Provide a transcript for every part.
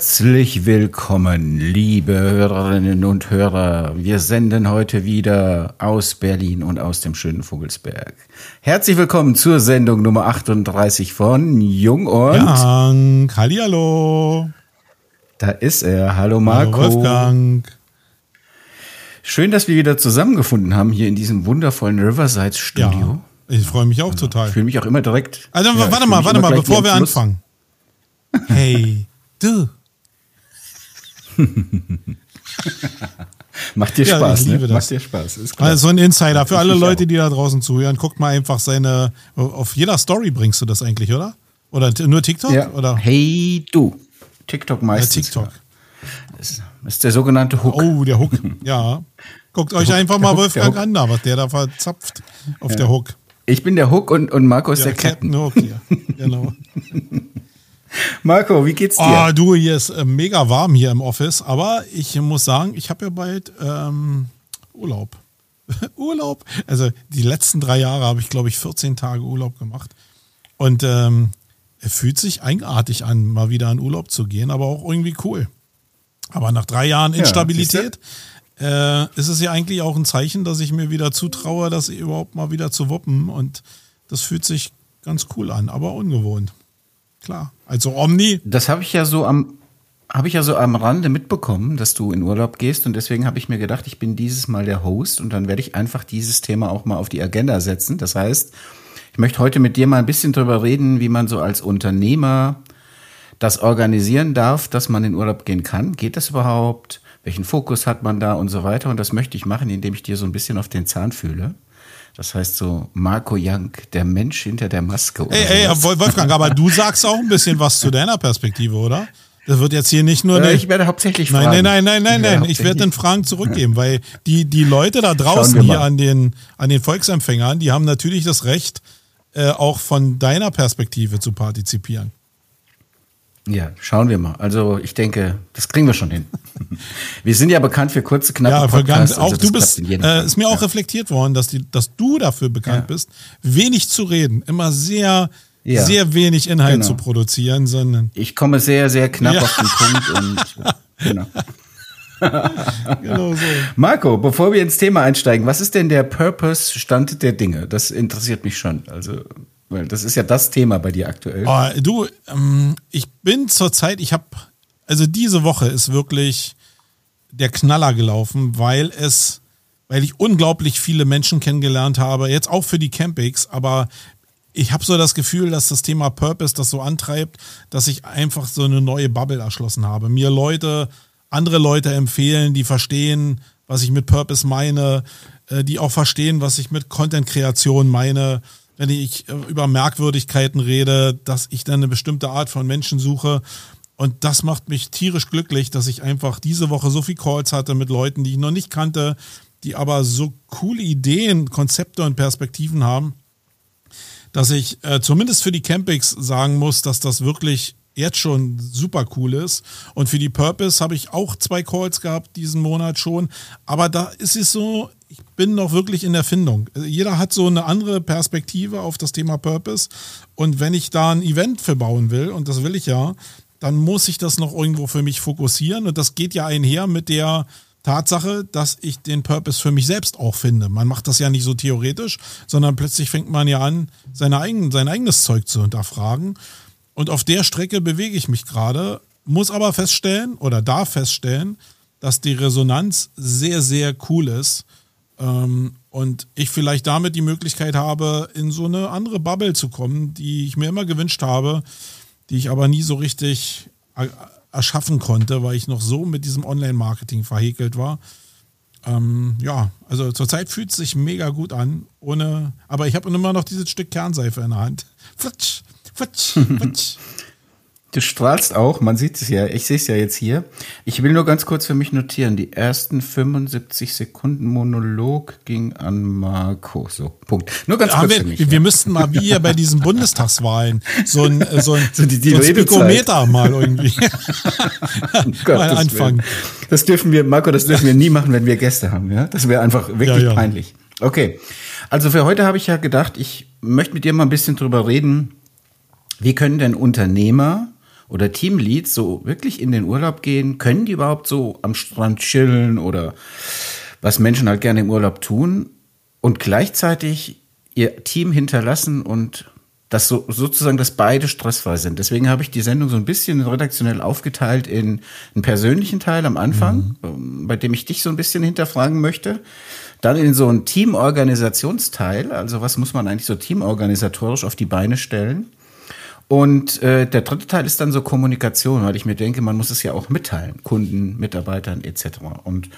Herzlich willkommen, liebe Hörerinnen und Hörer. Wir senden heute wieder aus Berlin und aus dem schönen Vogelsberg. Herzlich willkommen zur Sendung Nummer 38 von Jung und Dank. Hallihallo. Da ist er. Hallo Marco. Hallo Wolfgang. Schön, dass wir wieder zusammengefunden haben hier in diesem wundervollen Riverside Studio. Ja, ich freue mich auch total. Ich fühle mich auch immer direkt. Also ja, warte mal, warte mal, bevor wir anfangen. Hey, du. Macht dir Ja, Spaß, liebe ne? das. Macht dir Spaß, ist klar. Also so ein Insider für alle Leute, die da draußen zuhören. Guckt mal einfach seine. Auf jeder Story bringst du das eigentlich, oder? Oder nur TikTok? ja. Oder? Hey du. TikTok Ja, meistens. TikTok. Das ist der sogenannte Hook. Oh, der Hook. Ja. Guckt euch einfach mal Hook, Wolfgang an, da, was der da verzapft auf der Hook. Ich bin der Hook und, und Marco ist Ja, der Captain. Hook hier. Genau. Marco, wie geht's dir? Ah, du, hier ist äh, mega warm hier im Office, aber ich muss sagen, ich habe ja bald ähm, Urlaub. Urlaub. Also die letzten drei Jahre habe ich, glaube ich, 14 Tage Urlaub gemacht. Und ähm, es fühlt sich eigenartig an, mal wieder in Urlaub zu gehen, aber auch irgendwie cool. Aber nach drei Jahren Ja, Instabilität äh, ist es ja eigentlich auch ein Zeichen, dass ich mir wieder zutraue, das überhaupt mal wieder zu wuppen. Und das fühlt sich ganz cool an, aber ungewohnt. Klar. Also Omni, Das habe ich ja so am habe ich ja so am Rande mitbekommen, dass du in Urlaub gehst und deswegen habe ich mir gedacht, ich bin dieses Mal der Host und dann werde ich einfach dieses Thema auch mal auf die Agenda setzen. Das heißt, ich möchte heute mit dir mal ein bisschen drüber reden, wie man so als Unternehmer das organisieren darf, dass man in Urlaub gehen kann. Geht das überhaupt? Welchen Fokus hat man da und so weiter? Und das möchte ich machen, indem ich dir so ein bisschen auf den Zahn fühle. Das heißt so Marco Young, der Mensch hinter der Maske. oder Ey, ey, Wolfgang, aber du sagst auch ein bisschen was zu deiner Perspektive, oder? Das wird jetzt hier nicht nur Äh, ich werde hauptsächlich Nein, fragen. nein, nein, nein, nein, nein. Ich werde den Fragen zurückgeben, weil die, die Leute da draußen hier an den, an den Volksempfängern, die haben natürlich das Recht, äh, auch von deiner Perspektive zu partizipieren. Ja, schauen wir mal. Also ich denke, das kriegen wir schon hin. wir sind ja bekannt für kurze, knappe Ja, Podcasts. auch also du bist, äh, ist mir auch ja. reflektiert worden, dass, die, dass du dafür bekannt Ja. bist, wenig zu reden, immer sehr, Ja. sehr wenig Inhalt Genau. zu produzieren, sondern Ich komme sehr, sehr knapp auf den Punkt und genau. genau so. Marco, bevor wir ins Thema einsteigen, was ist denn der Purpose-Stand der Dinge? Das interessiert mich schon. Also, weil das ist ja das Thema bei dir aktuell. Oh, du, ähm, ich bin zurzeit, ich habe, also diese Woche ist wirklich der Knaller gelaufen, weil es, weil ich unglaublich viele Menschen kennengelernt habe, jetzt auch für die Campings, aber ich habe so das Gefühl, dass das Thema Purpose das so antreibt, dass ich einfach so eine neue Bubble erschlossen habe. Mir Leute, andere Leute empfehlen, die verstehen, was ich mit Purpose meine, äh, die auch verstehen, was ich mit Content-Kreation meine. Wenn ich äh, über Merkwürdigkeiten rede, dass ich dann eine bestimmte Art von Menschen suche. Und das macht mich tierisch glücklich, dass ich einfach diese Woche so viel Calls hatte mit Leuten, die ich noch nicht kannte, die aber so coole Ideen, Konzepte und Perspektiven haben dass ich äh, zumindest für die Campings sagen muss, dass das wirklich jetzt schon super cool ist. Und für die Purpose habe ich auch zwei Calls gehabt diesen Monat schon. Aber da ist es so, ich bin noch wirklich in der Findung. Jeder hat so eine andere Perspektive auf das Thema Purpose. Und wenn ich da ein Event für bauen will, und das will ich ja, dann muss ich das noch irgendwo für mich fokussieren. Und das geht ja einher mit der Tatsache, dass ich den Purpose für mich selbst auch finde. Man macht das ja nicht so theoretisch, sondern plötzlich fängt man ja an, seine eigen, sein eigenes Zeug zu hinterfragen. Und auf der Strecke bewege ich mich gerade, muss aber feststellen oder darf feststellen, dass die Resonanz sehr, sehr cool ist. Ähm, und ich vielleicht damit die Möglichkeit habe, in so eine andere Bubble zu kommen, die ich mir immer gewünscht habe, die ich aber nie so richtig er- erschaffen konnte, weil ich noch so mit diesem Online-Marketing verhekelt war. Ähm, ja, also zurzeit fühlt es sich mega gut an, ohne, aber ich habe immer noch dieses Stück Kernseife in der Hand. Futsch, futsch, futsch. Du strahlst auch, man sieht es ja, ich sehe es ja jetzt hier. Ich will nur ganz kurz für mich notieren, die ersten 75 Sekunden Monolog ging an Marco. So, Punkt. Nur ganz Haben kurz wir, für mich. wir ja. müssten mal wie hier bei diesen Bundestagswahlen so ein, so ein, So die- die so ein. Spikometer mal irgendwie Um mal anfangen. Willen. Das dürfen wir, Marco, das dürfen wir nie machen, wenn wir Gäste haben, ja? Das wäre einfach wirklich Ja, ja. peinlich. Okay. Also für heute habe ich ja gedacht, ich möchte mit dir mal ein bisschen drüber reden, wie können denn Unternehmer oder Teamleads so wirklich in den Urlaub gehen? Können die überhaupt so am Strand chillen oder was Menschen halt gerne im Urlaub tun und gleichzeitig ihr Team hinterlassen und das so, sozusagen, dass beide stressfrei sind. Deswegen habe ich die Sendung so ein bisschen redaktionell aufgeteilt in einen persönlichen Teil am Anfang, mhm. bei dem ich dich so ein bisschen hinterfragen möchte. Dann in so einen Teamorganisationsteil, also was muss man eigentlich so teamorganisatorisch auf die Beine stellen. Und äh, der dritte Teil ist dann so Kommunikation, weil ich mir denke, man muss es ja auch mitteilen, Kunden, Mitarbeitern etc. Und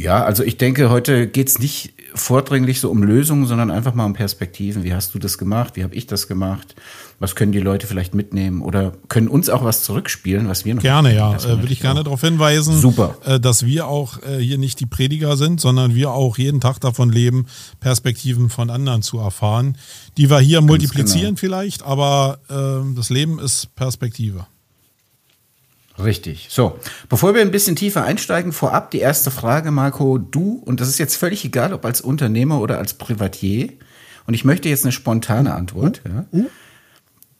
ja, also ich denke, heute geht's nicht vordringlich so um Lösungen, sondern einfach mal um Perspektiven. Wie hast du das gemacht? Wie habe ich das gemacht? Was können die Leute vielleicht mitnehmen? Oder können uns auch was zurückspielen, was wir noch Gerne, ja. Äh, Würde ich gerne darauf hinweisen, Super. Äh, dass wir auch äh, hier nicht die Prediger sind, sondern wir auch jeden Tag davon leben, Perspektiven von anderen zu erfahren, die wir hier Ganz multiplizieren genau. vielleicht, aber äh, das Leben ist Perspektive. Richtig. So, bevor wir ein bisschen tiefer einsteigen, vorab die erste Frage, Marco. Du, und das ist jetzt völlig egal, ob als Unternehmer oder als Privatier, und ich möchte jetzt eine spontane Antwort. Ja.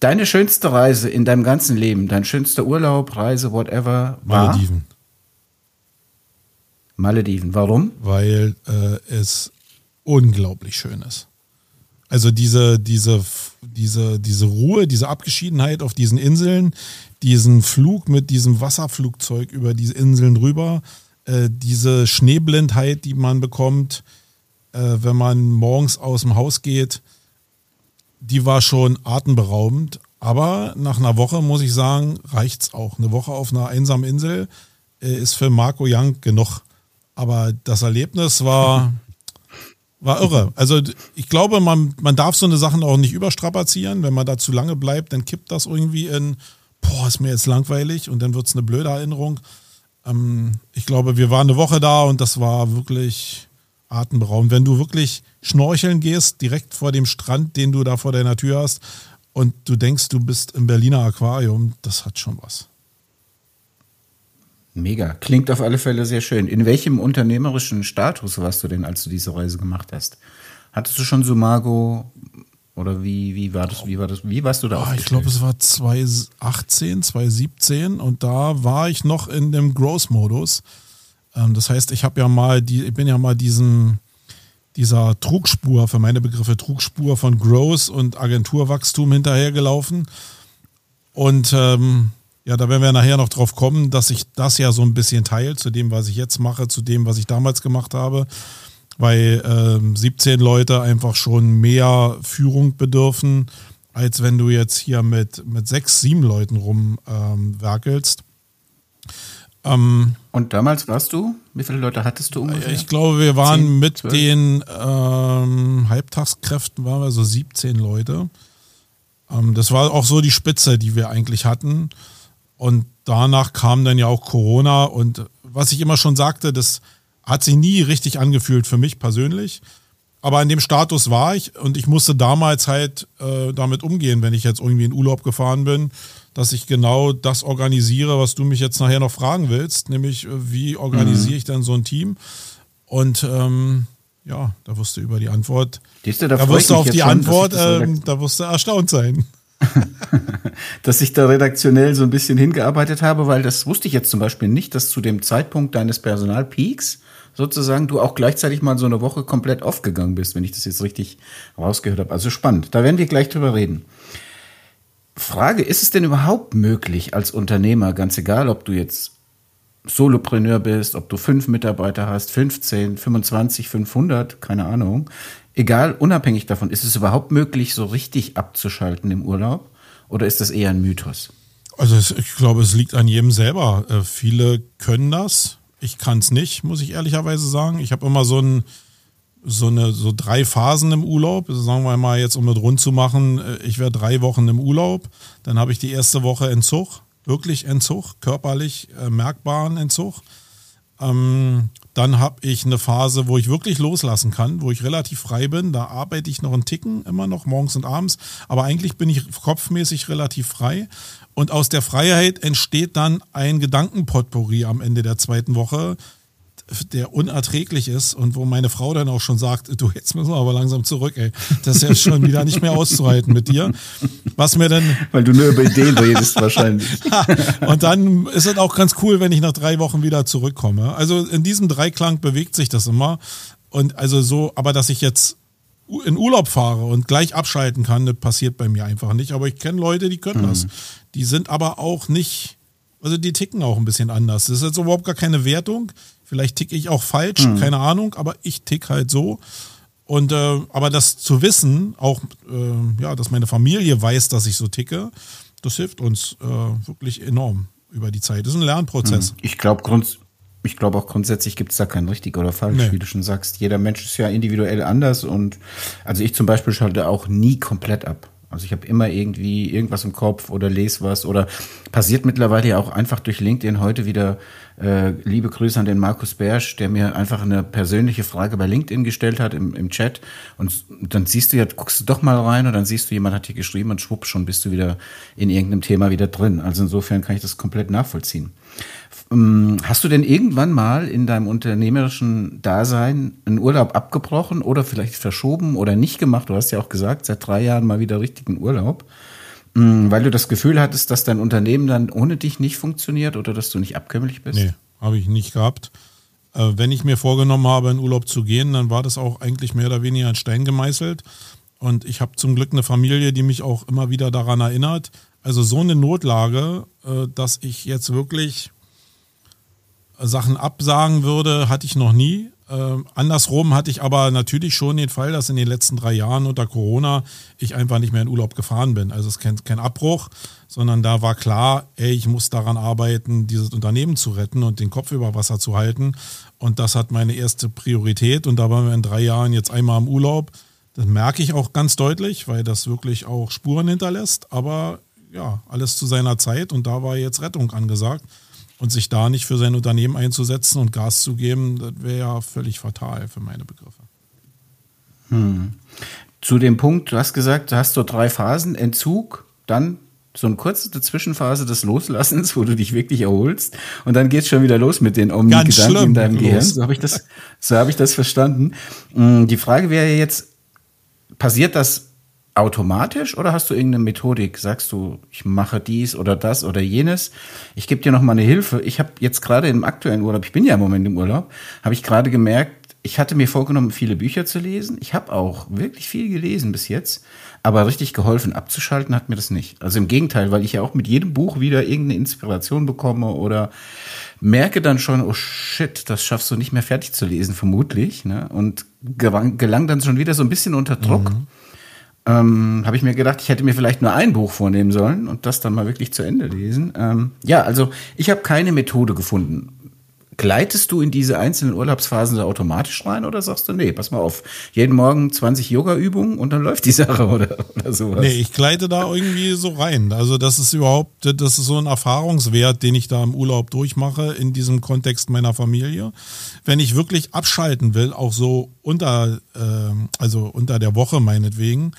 Deine schönste Reise in deinem ganzen Leben, dein schönster Urlaub, Reise, whatever, war? Malediven. Malediven. Warum? Weil äh, es unglaublich schön ist. Also diese, diese, diese, diese Ruhe, diese Abgeschiedenheit auf diesen Inseln, diesen Flug mit diesem Wasserflugzeug über diese Inseln rüber, äh, diese Schneeblindheit, die man bekommt, äh, wenn man morgens aus dem Haus geht, die war schon atemberaubend. Aber nach einer Woche muss ich sagen, reicht's auch. Eine Woche auf einer einsamen Insel äh, ist für Marco Young genug. Aber das Erlebnis war war irre. Also ich glaube, man, man darf so eine Sachen auch nicht überstrapazieren. Wenn man da zu lange bleibt, dann kippt das irgendwie in, boah, ist mir jetzt langweilig und dann wird es eine blöde Erinnerung. Ähm, ich glaube, wir waren eine Woche da und das war wirklich atemberaubend. Wenn du wirklich schnorcheln gehst, direkt vor dem Strand, den du da vor deiner Tür hast, und du denkst, du bist im Berliner Aquarium, das hat schon was. Mega. Klingt auf alle Fälle sehr schön. In welchem unternehmerischen Status warst du denn, als du diese Reise gemacht hast? Hattest du schon Sumago oder wie, wie war das, wie war das, wie warst du da oh, Ich glaube, es war 2018, 2017 und da war ich noch in dem Growth-Modus. Ähm, das heißt, ich habe ja mal die, ich bin ja mal diesen, dieser Trugspur, für meine Begriffe Trugspur von Growth und Agenturwachstum hinterhergelaufen. Und ähm, ja, da werden wir nachher noch drauf kommen, dass sich das ja so ein bisschen teilt zu dem, was ich jetzt mache, zu dem, was ich damals gemacht habe, weil ähm, 17 Leute einfach schon mehr Führung bedürfen, als wenn du jetzt hier mit, mit sechs, sieben Leuten rumwerkelst. Ähm, Und damals warst du? Wie viele Leute hattest du ungefähr? Ich glaube, wir waren 10, mit 12? den ähm, Halbtagskräften, waren wir so 17 Leute. Ähm, das war auch so die Spitze, die wir eigentlich hatten. Und danach kam dann ja auch Corona und was ich immer schon sagte, das hat sich nie richtig angefühlt für mich persönlich. Aber in dem Status war ich und ich musste damals halt äh, damit umgehen, wenn ich jetzt irgendwie in Urlaub gefahren bin, dass ich genau das organisiere, was du mich jetzt nachher noch fragen willst, nämlich äh, wie organisiere mhm. ich dann so ein Team? Und ähm, ja, da wirst du über die Antwort, Siehst du, da, da wirst du auf die schon, Antwort, äh, da wirst du erstaunt sein. dass ich da redaktionell so ein bisschen hingearbeitet habe, weil das wusste ich jetzt zum Beispiel nicht, dass zu dem Zeitpunkt deines Personalpeaks sozusagen du auch gleichzeitig mal so eine Woche komplett aufgegangen bist, wenn ich das jetzt richtig rausgehört habe. Also spannend. Da werden wir gleich drüber reden. Frage, ist es denn überhaupt möglich als Unternehmer, ganz egal, ob du jetzt Solopreneur bist, ob du fünf Mitarbeiter hast, 15, 25, 500, keine Ahnung, egal, unabhängig davon, ist es überhaupt möglich, so richtig abzuschalten im Urlaub? Oder ist das eher ein Mythos? Also ich glaube, es liegt an jedem selber. Äh, viele können das. Ich kann es nicht, muss ich ehrlicherweise sagen. Ich habe immer so ein, so eine so drei Phasen im Urlaub. Sagen wir mal jetzt, um es rund zu machen, äh, ich wäre drei Wochen im Urlaub. Dann habe ich die erste Woche Entzug, wirklich Entzug, körperlich äh, merkbaren Entzug. Ähm, dann habe ich eine Phase, wo ich wirklich loslassen kann, wo ich relativ frei bin. Da arbeite ich noch einen Ticken, immer noch morgens und abends. Aber eigentlich bin ich kopfmäßig relativ frei. Und aus der Freiheit entsteht dann ein Gedankenpotpourri am Ende der zweiten Woche. der unerträglich ist und wo meine Frau dann auch schon sagt, du, jetzt müssen wir aber langsam zurück, ey. Das ist ja schon wieder nicht mehr auszuhalten mit dir. Was mir dann. Weil du nur über Ideen redest wahrscheinlich. und dann ist es auch ganz cool, wenn ich nach drei Wochen wieder zurückkomme. Also in diesem Dreiklang bewegt sich das immer. Und also so, aber dass ich jetzt in Urlaub fahre und gleich abschalten kann, das passiert bei mir einfach nicht. Aber ich kenne Leute, die können mhm. das. Die sind aber auch nicht, also die ticken auch ein bisschen anders. Das ist jetzt überhaupt gar keine Wertung. Vielleicht ticke ich auch falsch, mhm. keine Ahnung, aber ich tick halt so. Und äh, aber das zu wissen, auch äh, ja, dass meine Familie weiß, dass ich so ticke, das hilft uns äh, wirklich enorm über die Zeit. Das ist ein Lernprozess. Mhm. Ich glaube grunds ich glaube auch grundsätzlich gibt es da kein richtig oder falsch, nee. wie du schon sagst. Jeder Mensch ist ja individuell anders und also ich zum Beispiel schalte auch nie komplett ab. Also ich habe immer irgendwie irgendwas im Kopf oder lese was oder passiert mittlerweile ja auch einfach durch LinkedIn heute wieder äh, liebe Grüße an den Markus Bersch, der mir einfach eine persönliche Frage bei LinkedIn gestellt hat im, im Chat und dann siehst du ja, guckst du doch mal rein und dann siehst du, jemand hat hier geschrieben und schwupp, schon bist du wieder in irgendeinem Thema wieder drin. Also insofern kann ich das komplett nachvollziehen. Ähm, hast du denn irgendwann mal in deinem unternehmerischen Dasein einen Urlaub abgebrochen oder vielleicht verschoben oder nicht gemacht? Du hast ja auch gesagt, seit drei Jahren mal wieder richtigen Urlaub. Ähm, weil du das Gefühl hattest, dass dein Unternehmen dann ohne dich nicht funktioniert oder dass du nicht abkömmlich bist? Nee, habe ich nicht gehabt. Äh, wenn ich mir vorgenommen habe, in Urlaub zu gehen, dann war das auch eigentlich mehr oder weniger ein Stein gemeißelt. Und ich habe zum Glück eine Familie, die mich auch immer wieder daran erinnert. Also so eine Notlage, äh, dass ich jetzt wirklich Sachen absagen würde, hatte ich noch nie. Äh, andersrum hatte ich aber natürlich schon den Fall, dass in den letzten drei Jahren unter Corona ich einfach nicht mehr in Urlaub gefahren bin. Also es ist kein, kein Abbruch, sondern da war klar, ey, ich muss daran arbeiten, dieses Unternehmen zu retten und den Kopf über Wasser zu halten. Und das hat meine erste Priorität. Und da waren wir in drei Jahren jetzt einmal im Urlaub. Das merke ich auch ganz deutlich, weil das wirklich auch Spuren hinterlässt. Aber ja, alles zu seiner Zeit und da war jetzt Rettung angesagt. Und sich da nicht für sein Unternehmen einzusetzen und Gas zu geben, das wäre ja völlig fatal für meine Begriffe. Hm. Zu dem Punkt, du hast gesagt, du hast so drei Phasen, Entzug, dann so eine kurze Zwischenphase des Loslassens, wo du dich wirklich erholst und dann geht es schon wieder los mit den Omni-Gedanken in deinem Gehirn. So habe ich das, so habe ich das verstanden. Hm, die Frage wäre jetzt, passiert das automatisch oder hast du irgendeine Methodik? Sagst du, ich mache dies oder das oder jenes? Ich gebe dir noch mal eine Hilfe. Ich habe jetzt gerade im aktuellen Urlaub, ich bin ja im Moment im Urlaub, habe ich gerade gemerkt, ich hatte mir vorgenommen, viele Bücher zu lesen. Ich habe auch wirklich viel gelesen bis jetzt, aber richtig geholfen abzuschalten hat mir das nicht. Also im Gegenteil, weil ich ja auch mit jedem Buch wieder irgendeine Inspiration bekomme oder merke dann schon, oh shit, das schaffst du nicht mehr fertig zu lesen, vermutlich. Ne? Und gelang dann schon wieder so ein bisschen unter Druck. Mhm ähm, habe ich mir gedacht, ich hätte mir vielleicht nur ein Buch vornehmen sollen und das dann mal wirklich zu Ende lesen. Ähm, ja, also ich habe keine Methode gefunden. Gleitest du in diese einzelnen Urlaubsphasen so automatisch rein oder sagst du, nee, pass mal auf, jeden Morgen 20 Yoga-Übungen und dann läuft die Sache oder, oder sowas? Nee, ich gleite da irgendwie so rein. Also das ist überhaupt, das ist so ein Erfahrungswert, den ich da im Urlaub durchmache in diesem Kontext meiner Familie. Wenn ich wirklich abschalten will, auch so unter, äh, also unter der Woche meinetwegen,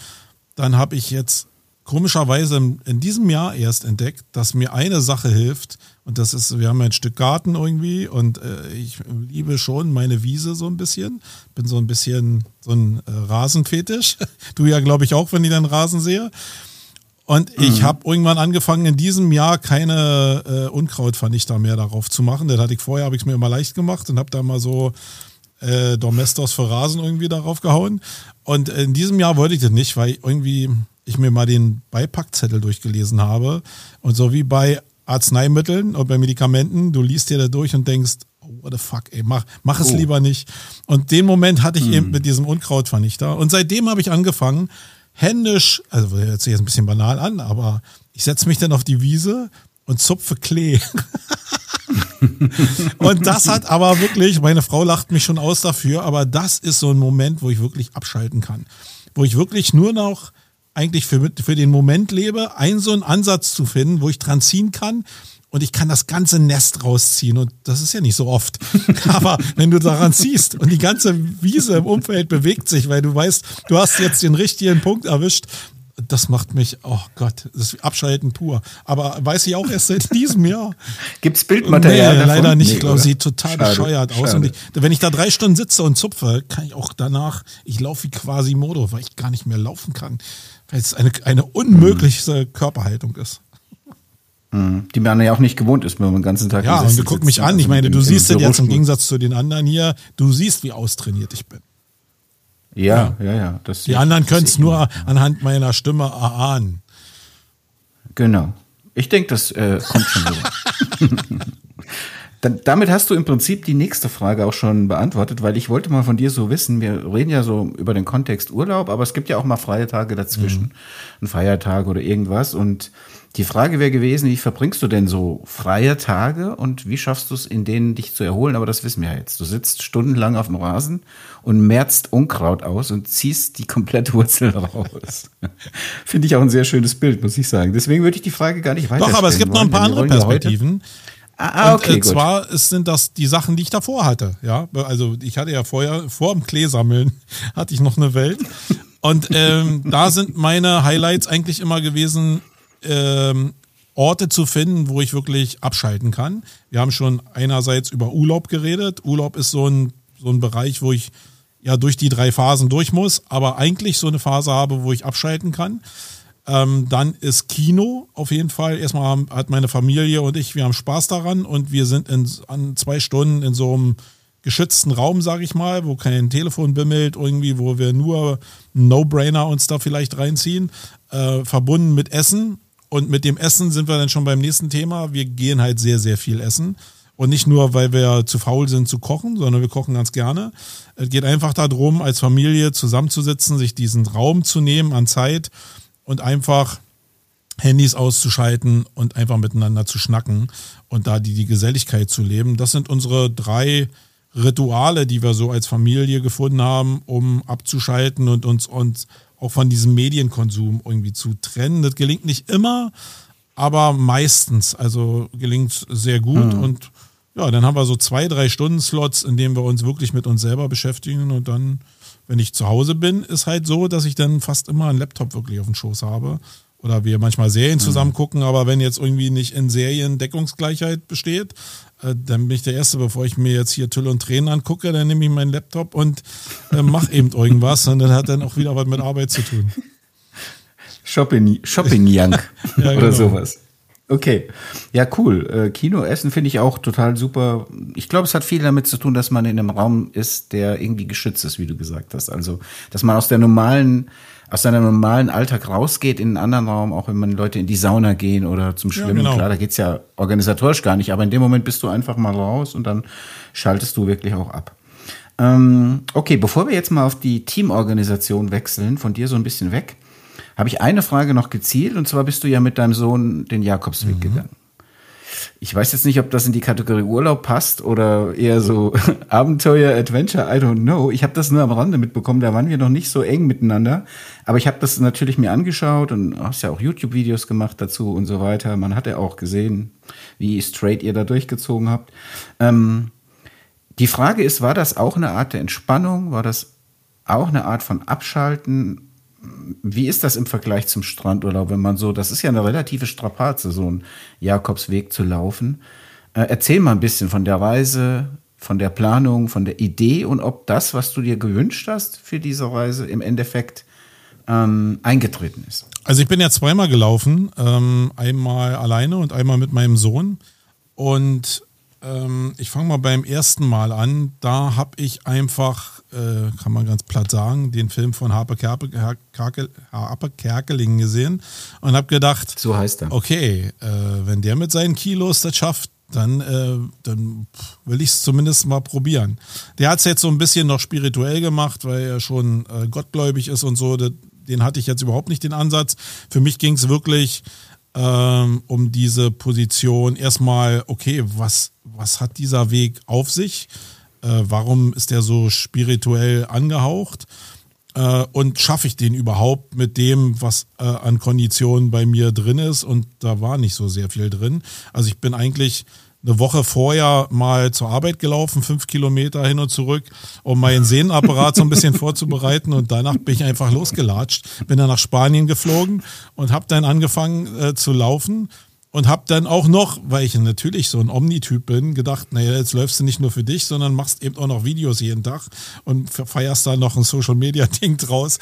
dann habe ich jetzt komischerweise in diesem Jahr erst entdeckt, dass mir eine Sache hilft. Und das ist, wir haben ein Stück Garten irgendwie und äh, ich liebe schon meine Wiese so ein bisschen. Bin so ein bisschen so ein äh, Rasenfetisch. Du ja, glaube ich, auch, wenn ich deinen Rasen sehe. Und mhm. ich habe irgendwann angefangen, in diesem Jahr keine äh, Unkrautvernichter mehr darauf zu machen. Das hatte ich vorher, habe ich es mir immer leicht gemacht und habe da mal so äh, Domestos für Rasen irgendwie darauf gehauen. Und in diesem Jahr wollte ich das nicht, weil irgendwie ich mir mal den Beipackzettel durchgelesen habe und so wie bei Arzneimitteln und bei Medikamenten, du liest dir da durch und denkst, oh, what the fuck, ey, mach, mach es oh. lieber nicht. Und den Moment hatte ich hm. eben mit diesem Unkrautvernichter. Und seitdem habe ich angefangen, händisch, also hört sich jetzt ein bisschen banal an, aber ich setze mich dann auf die Wiese und zupfe Klee. und das hat aber wirklich, meine Frau lacht mich schon aus dafür, aber das ist so ein Moment, wo ich wirklich abschalten kann. Wo ich wirklich nur noch eigentlich für, für den Moment lebe, einen so einen Ansatz zu finden, wo ich dran ziehen kann und ich kann das ganze Nest rausziehen und das ist ja nicht so oft. Aber wenn du daran ziehst und die ganze Wiese im Umfeld bewegt sich, weil du weißt, du hast jetzt den richtigen Punkt erwischt, das macht mich, oh Gott, das ist Abschalten pur. Aber weiß ich auch erst seit diesem Jahr. Gibt's Bildmaterial? Nee, davon? leider nicht. Nee, ich glaube, sieht total Schade, bescheuert aus. schade. Und ich, wenn ich da drei Stunden sitze und zupfe, kann ich auch danach, ich laufe wie Quasimodo, weil ich gar nicht mehr laufen kann. Weil es eine, eine unmögliche Körperhaltung ist. Die man ja auch nicht gewohnt ist, wenn man den ganzen Tag Ja, im und du guck mich an. Ich meine, im- du im siehst es jetzt im. Gegensatz zu den anderen hier. Du siehst, wie austrainiert ich bin. Ja, ja, ja. Das Die anderen können es nur anhand meiner Stimme erahnen. Genau. Ich denke, das äh, kommt schon so. Dann, damit hast du im Prinzip die nächste Frage auch schon beantwortet, weil ich wollte mal von dir so wissen, wir reden ja so über den Kontext Urlaub, aber es gibt ja auch mal freie Tage dazwischen, ein Feiertag oder irgendwas. Und die Frage wäre gewesen, wie verbringst du denn so freie Tage und wie schaffst du es, in denen dich zu erholen? Aber das wissen wir ja jetzt. Du sitzt stundenlang auf dem Rasen und merzt Unkraut aus und ziehst die komplette Wurzel raus. Finde ich auch ein sehr schönes Bild, muss ich sagen. Deswegen würde ich die Frage gar nicht weiter Doch, aber es gibt noch ein paar andere Perspektiven. Ah, und okay, äh, gut. zwar ist, sind das die Sachen, die ich davor hatte. Ja, also ich hatte ja vorher, vor dem Kleesammeln, hatte ich noch eine Welt. Und ähm, da sind meine Highlights eigentlich immer gewesen, ähm, Orte zu finden, wo ich wirklich abschalten kann. Wir haben schon einerseits über Urlaub geredet. Urlaub ist so ein, so ein Bereich, wo ich ja durch die drei Phasen durch muss, aber eigentlich so eine Phase habe, wo ich abschalten kann. Ähm, dann ist Kino auf jeden Fall. Erstmal haben, hat meine Familie und ich, wir haben Spaß daran und wir sind in, an zwei Stunden in so einem geschützten Raum, sage ich mal, wo kein Telefon bimmelt, irgendwie, wo wir nur No-Brainer uns da vielleicht reinziehen, äh, verbunden mit Essen. Und mit dem Essen sind wir dann schon beim nächsten Thema. Wir gehen halt sehr, sehr viel essen. Und nicht nur, weil wir zu faul sind zu kochen, sondern wir kochen ganz gerne. Es geht einfach darum, als Familie zusammenzusitzen, sich diesen Raum zu nehmen an Zeit und einfach Handys auszuschalten und einfach miteinander zu schnacken und da die, die Geselligkeit zu leben. Das sind unsere drei Rituale, die wir so als Familie gefunden haben, um abzuschalten und uns, uns auch von diesem Medienkonsum irgendwie zu trennen. Das gelingt nicht immer, aber meistens. Also gelingt sehr gut. Und ja, dann haben wir so zwei, drei Stunden Slots, in denen wir uns wirklich mit uns selber beschäftigen. Und dann, wenn ich zu Hause bin, ist halt so, dass ich dann fast immer einen Laptop wirklich auf dem Schoß habe. Oder wir manchmal Serien zusammen gucken, aber wenn jetzt irgendwie nicht in Serien Deckungsgleichheit besteht, äh, dann bin ich der Erste, bevor ich mir jetzt hier Tüll und Tränen angucke, dann nehme ich meinen Laptop und äh, mache eben irgendwas und dann hat dann auch wieder was mit Arbeit zu tun. Shopping, Shopping Young Ja, oder genau. sowas. Okay. Ja, cool. Äh, Kino essen finde ich auch total super. Ich glaube, es hat viel damit zu tun, dass man in einem Raum ist, der irgendwie geschützt ist, wie du gesagt hast. Also, dass man aus der normalen, aus seinem normalen Alltag rausgeht in einen anderen Raum, auch wenn man Leute in die Sauna gehen oder zum Schwimmen. genau. Klar, da geht's ja organisatorisch gar nicht, aber in dem Moment bist du einfach mal raus und dann schaltest du wirklich auch ab. Ähm, okay, bevor wir jetzt mal auf die Teamorganisation wechseln, von dir so ein bisschen weg, habe ich eine Frage noch gezielt und zwar bist du ja mit deinem Sohn den Jakobsweg gegangen. Ich weiß jetzt nicht, ob das in die Kategorie Urlaub passt oder eher so Abenteuer, Adventure, I don't know. Ich habe das nur am Rande mitbekommen, da waren wir noch nicht so eng miteinander. Aber ich habe das natürlich mir angeschaut und hast ja auch YouTube-Videos gemacht dazu und so weiter. Man hat ja auch gesehen, wie straight ihr da durchgezogen habt. Ähm, die Frage ist, war das auch eine Art der Entspannung? War das auch eine Art von Abschalten? Wie ist das im Vergleich zum Strandurlaub, wenn man so, das ist ja eine relative Strapaze, so einen Jakobsweg zu laufen. Äh, erzähl mal ein bisschen von der Reise, von der Planung, von der Idee und ob das, was du dir gewünscht hast für diese Reise, im Endeffekt ähm, eingetreten ist. Also ich bin ja zweimal gelaufen, ähm, einmal alleine und einmal mit meinem Sohn. Und ähm, ich fange mal beim ersten Mal an. Da habe ich einfach, äh, kann man ganz platt sagen, den Film von Harpe, Kerpe, Her- Kerkel, Harpe Kerkeling gesehen und habe gedacht, So heißt er. okay, äh, wenn der mit seinen Kilos das schafft, dann, äh, dann will ich es zumindest mal probieren. Der hat es jetzt so ein bisschen noch spirituell gemacht, weil er schon äh, gottgläubig ist und so. Den hatte ich jetzt überhaupt nicht den Ansatz. Für mich ging es wirklich ähm, um diese Position. Erstmal, okay, was, was hat dieser Weg auf sich? Äh, warum ist der so spirituell angehaucht? Äh, und schaffe ich den überhaupt mit dem, was äh, an Konditionen bei mir drin ist? Und da war nicht so sehr viel drin. Also ich bin eigentlich eine Woche vorher mal zur Arbeit gelaufen, fünf Kilometer hin und zurück, um meinen Sehnenapparat so ein bisschen vorzubereiten. Und danach bin ich einfach losgelatscht, bin dann nach Spanien geflogen und habe dann angefangen äh, zu laufen und habe dann auch noch, weil ich natürlich so ein Omnityp bin, gedacht, naja, jetzt läufst du nicht nur für dich, sondern machst eben auch noch Videos jeden Tag und feierst da noch ein Social Media Ding draus.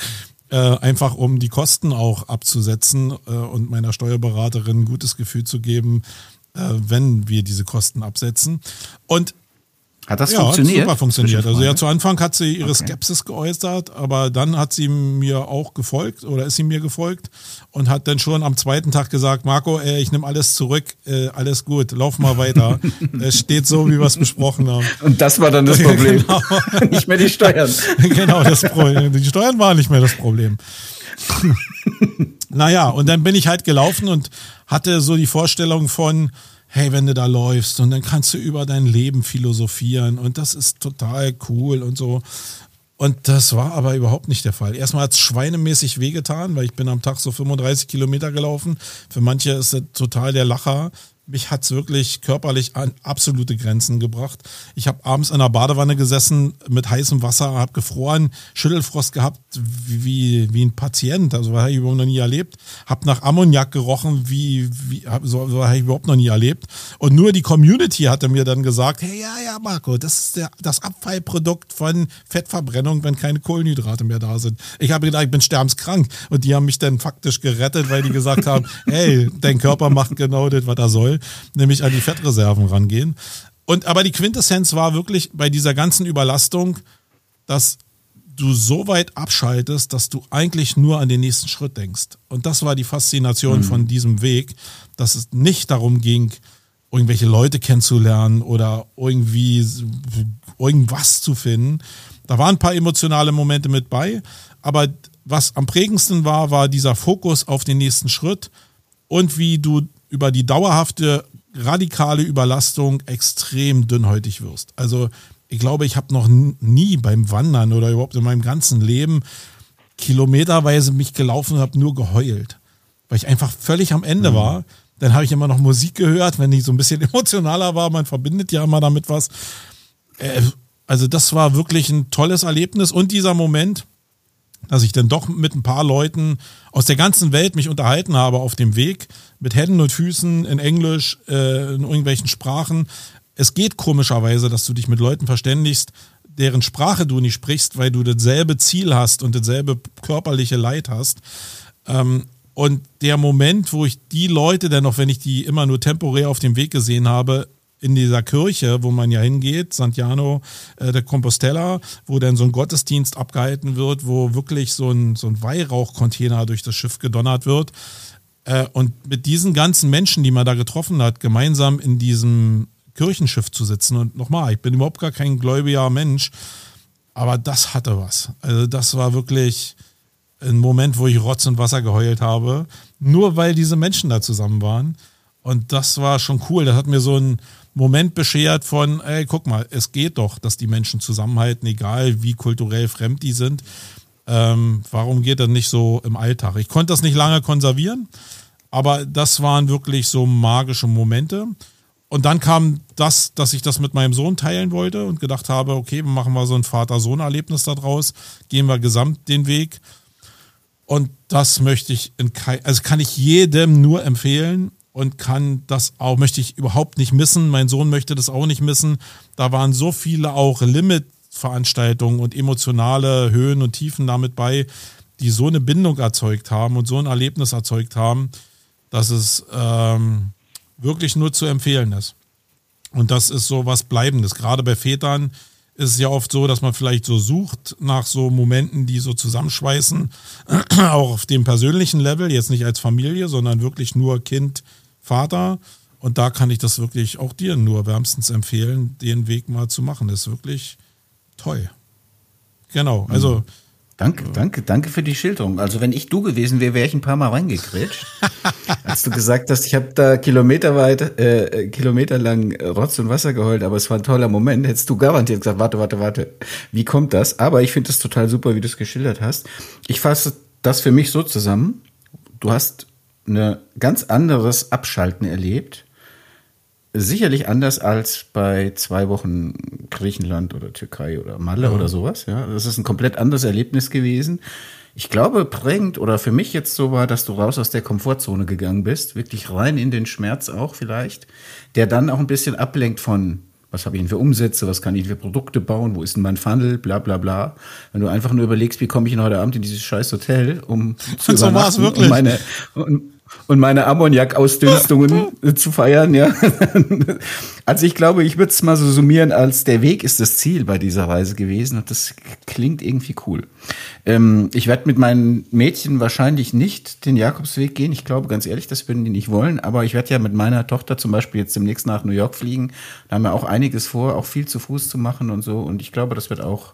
Äh, einfach um die Kosten auch abzusetzen äh, und meiner Steuerberaterin ein gutes Gefühl zu geben, wenn wir diese Kosten absetzen. Und hat das ja, funktioniert? Hat super funktioniert. Also ja, zu Anfang hat sie ihre okay. Skepsis geäußert, aber dann hat sie mir auch gefolgt oder ist sie mir gefolgt und hat dann schon am zweiten Tag gesagt, Marco, ey, ich nehme alles zurück, äh, alles gut, lauf mal weiter. es steht so, wie wir es besprochen haben. Und das war dann das Problem. genau. nicht mehr die Steuern. genau, das Problem. Die Steuern waren nicht mehr das Problem. naja, und dann bin ich halt gelaufen und hatte so die Vorstellung von, hey, wenn du da läufst und dann kannst du über dein Leben philosophieren und das ist total cool und so. Und das war aber überhaupt nicht der Fall. Erstmal hat es schweinemäßig wehgetan, weil ich bin am Tag so 35 Kilometer gelaufen. Für manche ist das total der Lacher mich hat's wirklich körperlich an absolute Grenzen gebracht. Ich habe abends in der Badewanne gesessen mit heißem Wasser, habe gefroren, Schüttelfrost gehabt wie, wie, ein Patient. Also was habe ich überhaupt noch nie erlebt. Habe nach Ammoniak gerochen, wie, wie so, so habe ich überhaupt noch nie erlebt. Und nur die Community hatte mir dann gesagt, hey, ja, ja, Marco, das ist der, das Abfallprodukt von Fettverbrennung, wenn keine Kohlenhydrate mehr da sind. Ich habe gedacht, ich bin sterbenskrank. Und die haben mich dann faktisch gerettet, weil die gesagt haben, hey, dein Körper macht genau das, was er soll nämlich an die Fettreserven rangehen. Und aber die Quintessenz war wirklich bei dieser ganzen Überlastung, dass du so weit abschaltest, dass du eigentlich nur an den nächsten Schritt denkst. Und das war die Faszination mhm. von diesem Weg, dass es nicht darum ging, irgendwelche Leute kennenzulernen oder irgendwie irgendwas zu finden. Da waren ein paar emotionale Momente mit bei, aber was am prägendsten war, war dieser Fokus auf den nächsten Schritt und wie du über die dauerhafte radikale Überlastung extrem dünnhäutig wirst. Also ich glaube, ich habe noch nie beim Wandern oder überhaupt in meinem ganzen Leben kilometerweise mich gelaufen und habe nur geheult, weil ich einfach völlig am Ende mhm. war. Dann habe ich immer noch Musik gehört, wenn ich so ein bisschen emotionaler war. Man verbindet ja immer damit was. Äh, also das war wirklich ein tolles Erlebnis und dieser Moment, dass ich dann doch mit ein paar Leuten aus der ganzen Welt mich unterhalten habe auf dem Weg, mit Händen und Füßen in Englisch, äh, in irgendwelchen Sprachen. Es geht komischerweise, dass du dich mit Leuten verständigst, deren Sprache du nicht sprichst, weil du dasselbe Ziel hast und dasselbe körperliche Leid hast. Ähm, und der Moment, wo ich die Leute dann noch, wenn ich die immer nur temporär auf dem Weg gesehen habe, in dieser Kirche, wo man ja hingeht, Santiano äh, de Compostela, wo dann so ein Gottesdienst abgehalten wird, wo wirklich so ein, so ein Weihrauchcontainer durch das Schiff gedonnert wird. Äh, und mit diesen ganzen Menschen, die man da getroffen hat, gemeinsam in diesem Kirchenschiff zu sitzen. Und nochmal, ich bin überhaupt gar kein gläubiger Mensch, aber das hatte was. Also das war wirklich ein Moment, wo ich Rotz und Wasser geheult habe, nur weil diese Menschen da zusammen waren. Und das war schon cool. Das hat mir so ein, Moment beschert von, ey, guck mal, es geht doch, dass die Menschen zusammenhalten, egal wie kulturell fremd die sind. Ähm, warum geht das nicht so im Alltag? Ich konnte das nicht lange konservieren, aber das waren wirklich so magische Momente. Und dann kam das, dass ich das mit meinem Sohn teilen wollte und gedacht habe, okay, wir machen mal so ein Vater-Sohn-Erlebnis daraus, gehen wir gesamt den Weg. Und das möchte ich in kein, also kann ich jedem nur empfehlen und kann das auch, möchte ich überhaupt nicht missen. Mein Sohn möchte das auch nicht missen. Da waren so viele auch Limit-Veranstaltungen und emotionale Höhen und Tiefen damit bei, die so eine Bindung erzeugt haben und so ein Erlebnis erzeugt haben, dass es ähm, wirklich nur zu empfehlen ist. Und das ist so was Bleibendes. Gerade bei Vätern ist es ja oft so, dass man vielleicht so sucht nach so Momenten, die so zusammenschweißen, auch auf dem persönlichen Level, jetzt nicht als Familie, sondern wirklich nur Kind, Vater. Und da kann ich das wirklich auch dir nur wärmstens empfehlen, den Weg mal zu machen. Das ist wirklich toll. Genau, also. Mhm. Danke, danke, danke für die Schilderung. Also wenn ich du gewesen wäre, wäre ich ein paar Mal reingekretscht. als du gesagt hast, ich habe da kilometerweit, äh, kilometerlang Rotz und Wasser geheult, aber es war ein toller Moment, hättest du garantiert gesagt, warte, warte, warte, wie kommt das? Aber ich finde es total super, wie du es geschildert hast. Ich fasse das für mich so zusammen. Du hast ein ganz anderes Abschalten erlebt sicherlich anders als bei zwei Wochen Griechenland oder Türkei oder Malle ja. oder sowas. Ja, das ist ein komplett anderes Erlebnis gewesen. Ich glaube, prägend oder für mich jetzt so war, dass du raus aus der Komfortzone gegangen bist, wirklich rein in den Schmerz auch vielleicht, der dann auch ein bisschen ablenkt von was habe ich denn für Umsätze, was kann ich für Produkte bauen, wo ist denn mein Funnel, bla bla bla. Wenn du einfach nur überlegst, wie komme ich denn heute Abend in dieses scheiß Hotel, um zu so war es wirklich. Um meine, um, und meine Ammoniak-Ausdünstungen zu feiern, ja. Also ich glaube, ich würde es mal so summieren, als der Weg ist das Ziel bei dieser Reise gewesen und das klingt irgendwie cool. Ähm, ich werde mit meinen Mädchen wahrscheinlich nicht den Jakobsweg gehen. Ich glaube ganz ehrlich, das würden die nicht wollen, aber ich werde ja mit meiner Tochter zum Beispiel jetzt demnächst nach New York fliegen. Da haben wir auch einiges vor, auch viel zu Fuß zu machen und so und ich glaube, das wird auch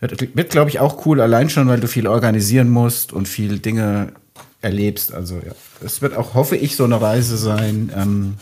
wird, wird glaube ich auch cool, allein schon, weil du viel organisieren musst und viel Dinge erlebst. Also ja, es wird auch, hoffe ich, so eine Reise sein, ähm,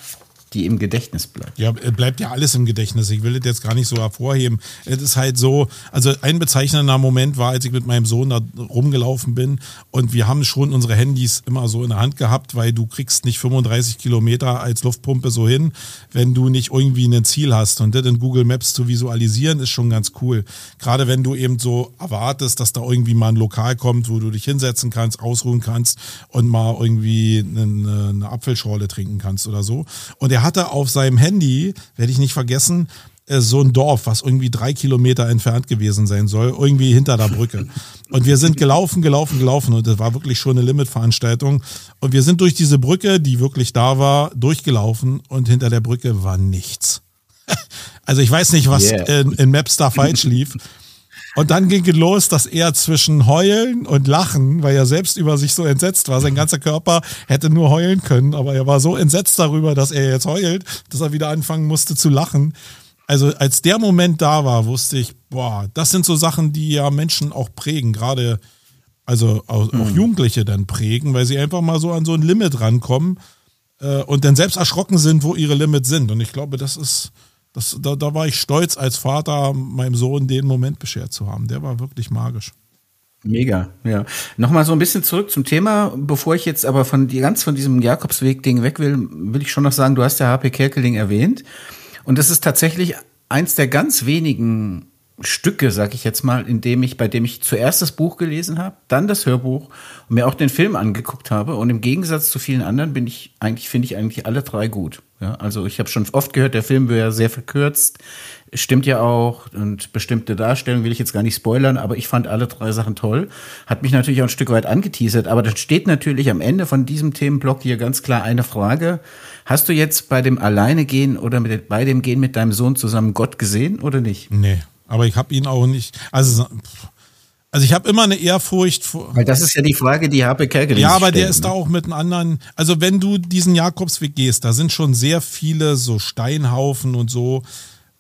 die im Gedächtnis bleibt. Ja, bleibt ja alles im Gedächtnis. Ich will das jetzt gar nicht so hervorheben. Es ist halt so, also ein bezeichnender Moment war, als ich mit meinem Sohn da rumgelaufen bin und wir haben schon unsere Handys immer so in der Hand gehabt, weil du kriegst nicht 35 Kilometer als Luftpumpe so hin, wenn du nicht irgendwie ein Ziel hast. Und das in Google Maps zu visualisieren ist schon ganz cool. Gerade wenn du eben so erwartest, dass da irgendwie mal ein Lokal kommt, wo du dich hinsetzen kannst, ausruhen kannst und mal irgendwie eine, eine Apfelschorle trinken kannst oder so. Und er hatte auf seinem Handy, werde ich nicht vergessen, äh, so ein Dorf, was irgendwie drei Kilometer entfernt gewesen sein soll, irgendwie hinter der Brücke. Und wir sind gelaufen, gelaufen, gelaufen und das war wirklich schon eine Limit-Veranstaltung. Und wir sind durch diese Brücke, die wirklich da war, durchgelaufen und hinter der Brücke war nichts. Also ich weiß nicht, was yeah. in, in Maps da falsch lief. Und dann ging es los, dass er zwischen Heulen und Lachen, weil er selbst über sich so entsetzt war, sein ganzer Körper hätte nur heulen können, aber er war so entsetzt darüber, dass er jetzt heult, dass er wieder anfangen musste zu lachen. Also als der Moment da war, wusste ich, boah, das sind so Sachen, die ja Menschen auch prägen, gerade also auch, mhm. Jugendliche dann prägen, weil sie einfach mal so an so ein Limit rankommen äh, und dann selbst erschrocken sind, wo ihre Limits sind. Und ich glaube, das ist das, da, da war ich stolz als Vater, meinem Sohn den Moment beschert zu haben. Der war wirklich magisch. Mega, ja. Nochmal so ein bisschen zurück zum Thema, bevor ich jetzt aber von die ganz von diesem Jakobsweg-Ding weg will, will ich schon noch sagen, du hast ja HP Kerkeling erwähnt. Und das ist tatsächlich eins der ganz wenigen Stücke, sag ich jetzt mal, in dem ich, bei dem ich zuerst das Buch gelesen habe, dann das Hörbuch und mir auch den Film angeguckt habe. Und im Gegensatz zu vielen anderen bin ich eigentlich, finde ich eigentlich alle drei gut. Ja, also ich habe schon oft gehört, der Film wäre sehr verkürzt. Stimmt ja auch. Und bestimmte Darstellungen will ich jetzt gar nicht spoilern, aber ich fand alle drei Sachen toll. Hat mich natürlich auch ein Stück weit angeteasert. Aber dann steht natürlich am Ende von diesem Themenblock hier ganz klar eine Frage. Hast du jetzt bei dem Alleine gehen oder mit, bei dem Gehen mit deinem Sohn zusammen Gott gesehen oder nicht? Nee, aber ich habe ihn auch nicht. Also, also ich habe immer eine Ehrfurcht vor. Weil das ist ja die Frage, die Habe Kerkeling Ja, aber der ist ne? da auch mit einem anderen. Also wenn du diesen Jakobsweg gehst, da sind schon sehr viele so Steinhaufen und so,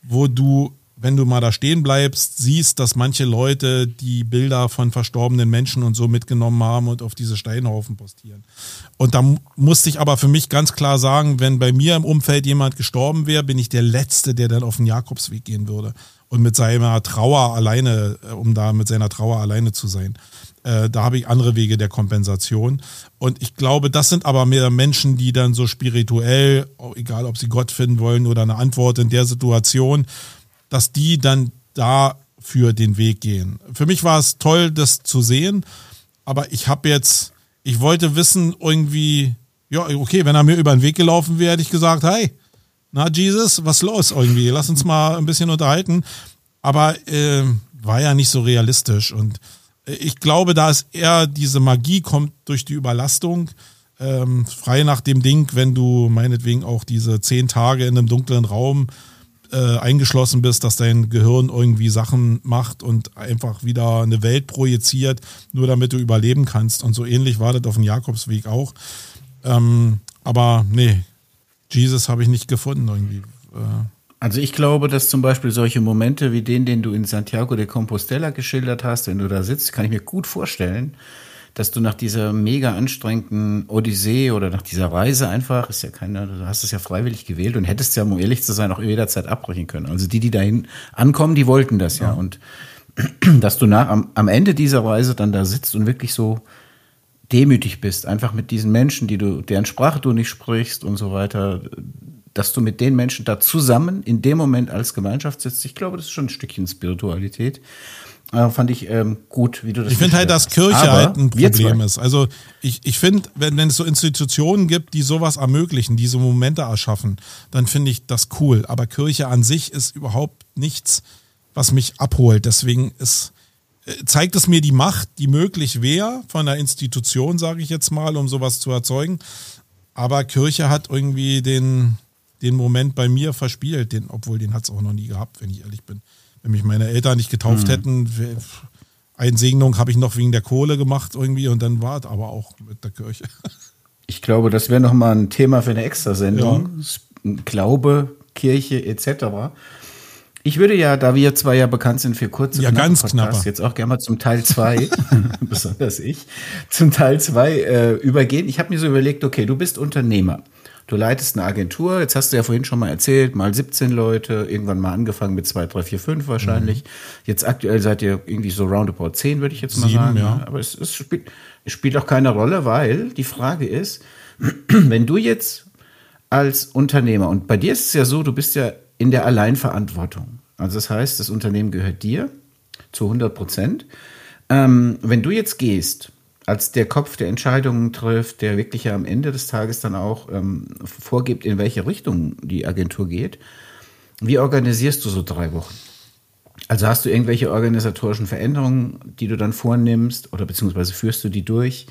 wo du wenn du mal da stehen bleibst, siehst, dass manche Leute die Bilder von verstorbenen Menschen und so mitgenommen haben und auf diese Steinhaufen postieren. Und da musste ich aber für mich ganz klar sagen, wenn bei mir im Umfeld jemand gestorben wäre, bin ich der Letzte, der dann auf den Jakobsweg gehen würde und mit seiner Trauer alleine, äh, um da mit seiner Trauer alleine zu sein. Äh, da habe ich andere Wege der Kompensation. Und ich glaube, das sind aber mehr Menschen, die dann so spirituell, egal ob sie Gott finden wollen oder eine Antwort in der Situation, dass die dann da für den Weg gehen. Für mich war es toll, das zu sehen, aber ich habe jetzt, ich wollte wissen, irgendwie, ja, okay, wenn er mir über den Weg gelaufen wäre, hätte ich gesagt, hey, na Jesus, was los irgendwie? Lass uns mal ein bisschen unterhalten. Aber äh, war ja nicht so realistisch und äh, ich glaube, da ist eher diese Magie kommt durch die Überlastung. Ähm, frei nach dem Ding, wenn du meinetwegen auch diese zehn Tage in einem dunklen Raum äh, eingeschlossen bist, dass dein Gehirn irgendwie Sachen macht und einfach wieder eine Welt projiziert, nur damit du überleben kannst. Und so ähnlich war das auf dem Jakobsweg auch. Ähm, aber nee, Jesus habe ich nicht gefunden irgendwie. Äh. Also ich glaube, dass zum Beispiel solche Momente wie den, den du in Santiago de Compostela geschildert hast, wenn du da sitzt, kann ich mir gut vorstellen, dass du nach dieser mega anstrengenden Odyssee oder nach dieser Reise einfach, ist ja keine, du hast es ja freiwillig gewählt und hättest ja, um ehrlich zu sein, auch jederzeit abbrechen können. Also die, die dahin ankommen, die wollten das ja. ja. Und dass du nach, am, am Ende dieser Reise dann da sitzt und wirklich so demütig bist, einfach mit diesen Menschen, die du, deren Sprache du nicht sprichst und so weiter, dass du mit den Menschen da zusammen in dem Moment als Gemeinschaft sitzt. Ich glaube, das ist schon ein Stückchen Spiritualität. Äh, fand ich ähm, gut, wie du das Ich finde halt, dass Kirche Aber halt ein Problem ist. Also ich, ich finde, wenn, wenn es so Institutionen gibt, die sowas ermöglichen, diese Momente erschaffen, dann finde ich das cool. Aber Kirche an sich ist überhaupt nichts, was mich abholt. Deswegen ist, zeigt es mir die Macht, die möglich wäre von der Institution, sage ich jetzt mal, um sowas zu erzeugen. Aber Kirche hat irgendwie den, den Moment bei mir verspielt, den, obwohl den hat es auch noch nie gehabt, wenn ich ehrlich bin wenn mich meine Eltern nicht getauft mhm. hätten, Einsegnung habe ich noch wegen der Kohle gemacht irgendwie und dann war es aber auch mit der Kirche. Ich glaube, das wäre nochmal ein Thema für eine Extrasendung. Ja. Glaube, Kirche etc. Ich würde ja, da wir zwei ja bekannt sind für kurze ja, ganz Podcasts, jetzt auch gerne mal zum Teil 2, besonders ich, zum Teil 2 äh, übergehen. Ich habe mir so überlegt, okay, du bist Unternehmer. Du leitest eine Agentur, jetzt hast du ja vorhin schon mal erzählt, mal 17 Leute, irgendwann mal angefangen mit 2, 3, 4, 5 wahrscheinlich. Mhm. Jetzt aktuell seid ihr irgendwie so roundabout 10, würde ich jetzt mal Sieben, sagen. Ja. Aber es, es, spielt, es spielt auch keine Rolle, weil die Frage ist, wenn du jetzt als Unternehmer, und bei dir ist es ja so, du bist ja in der Alleinverantwortung. Also das heißt, das Unternehmen gehört dir zu 100 Prozent. Ähm, wenn du jetzt gehst als der Kopf der Entscheidungen trifft, der wirklich am Ende des Tages dann auch ähm, vorgibt, in welche Richtung die Agentur geht. Wie organisierst du so drei Wochen? Also hast du irgendwelche organisatorischen Veränderungen, die du dann vornimmst oder beziehungsweise führst du die durch,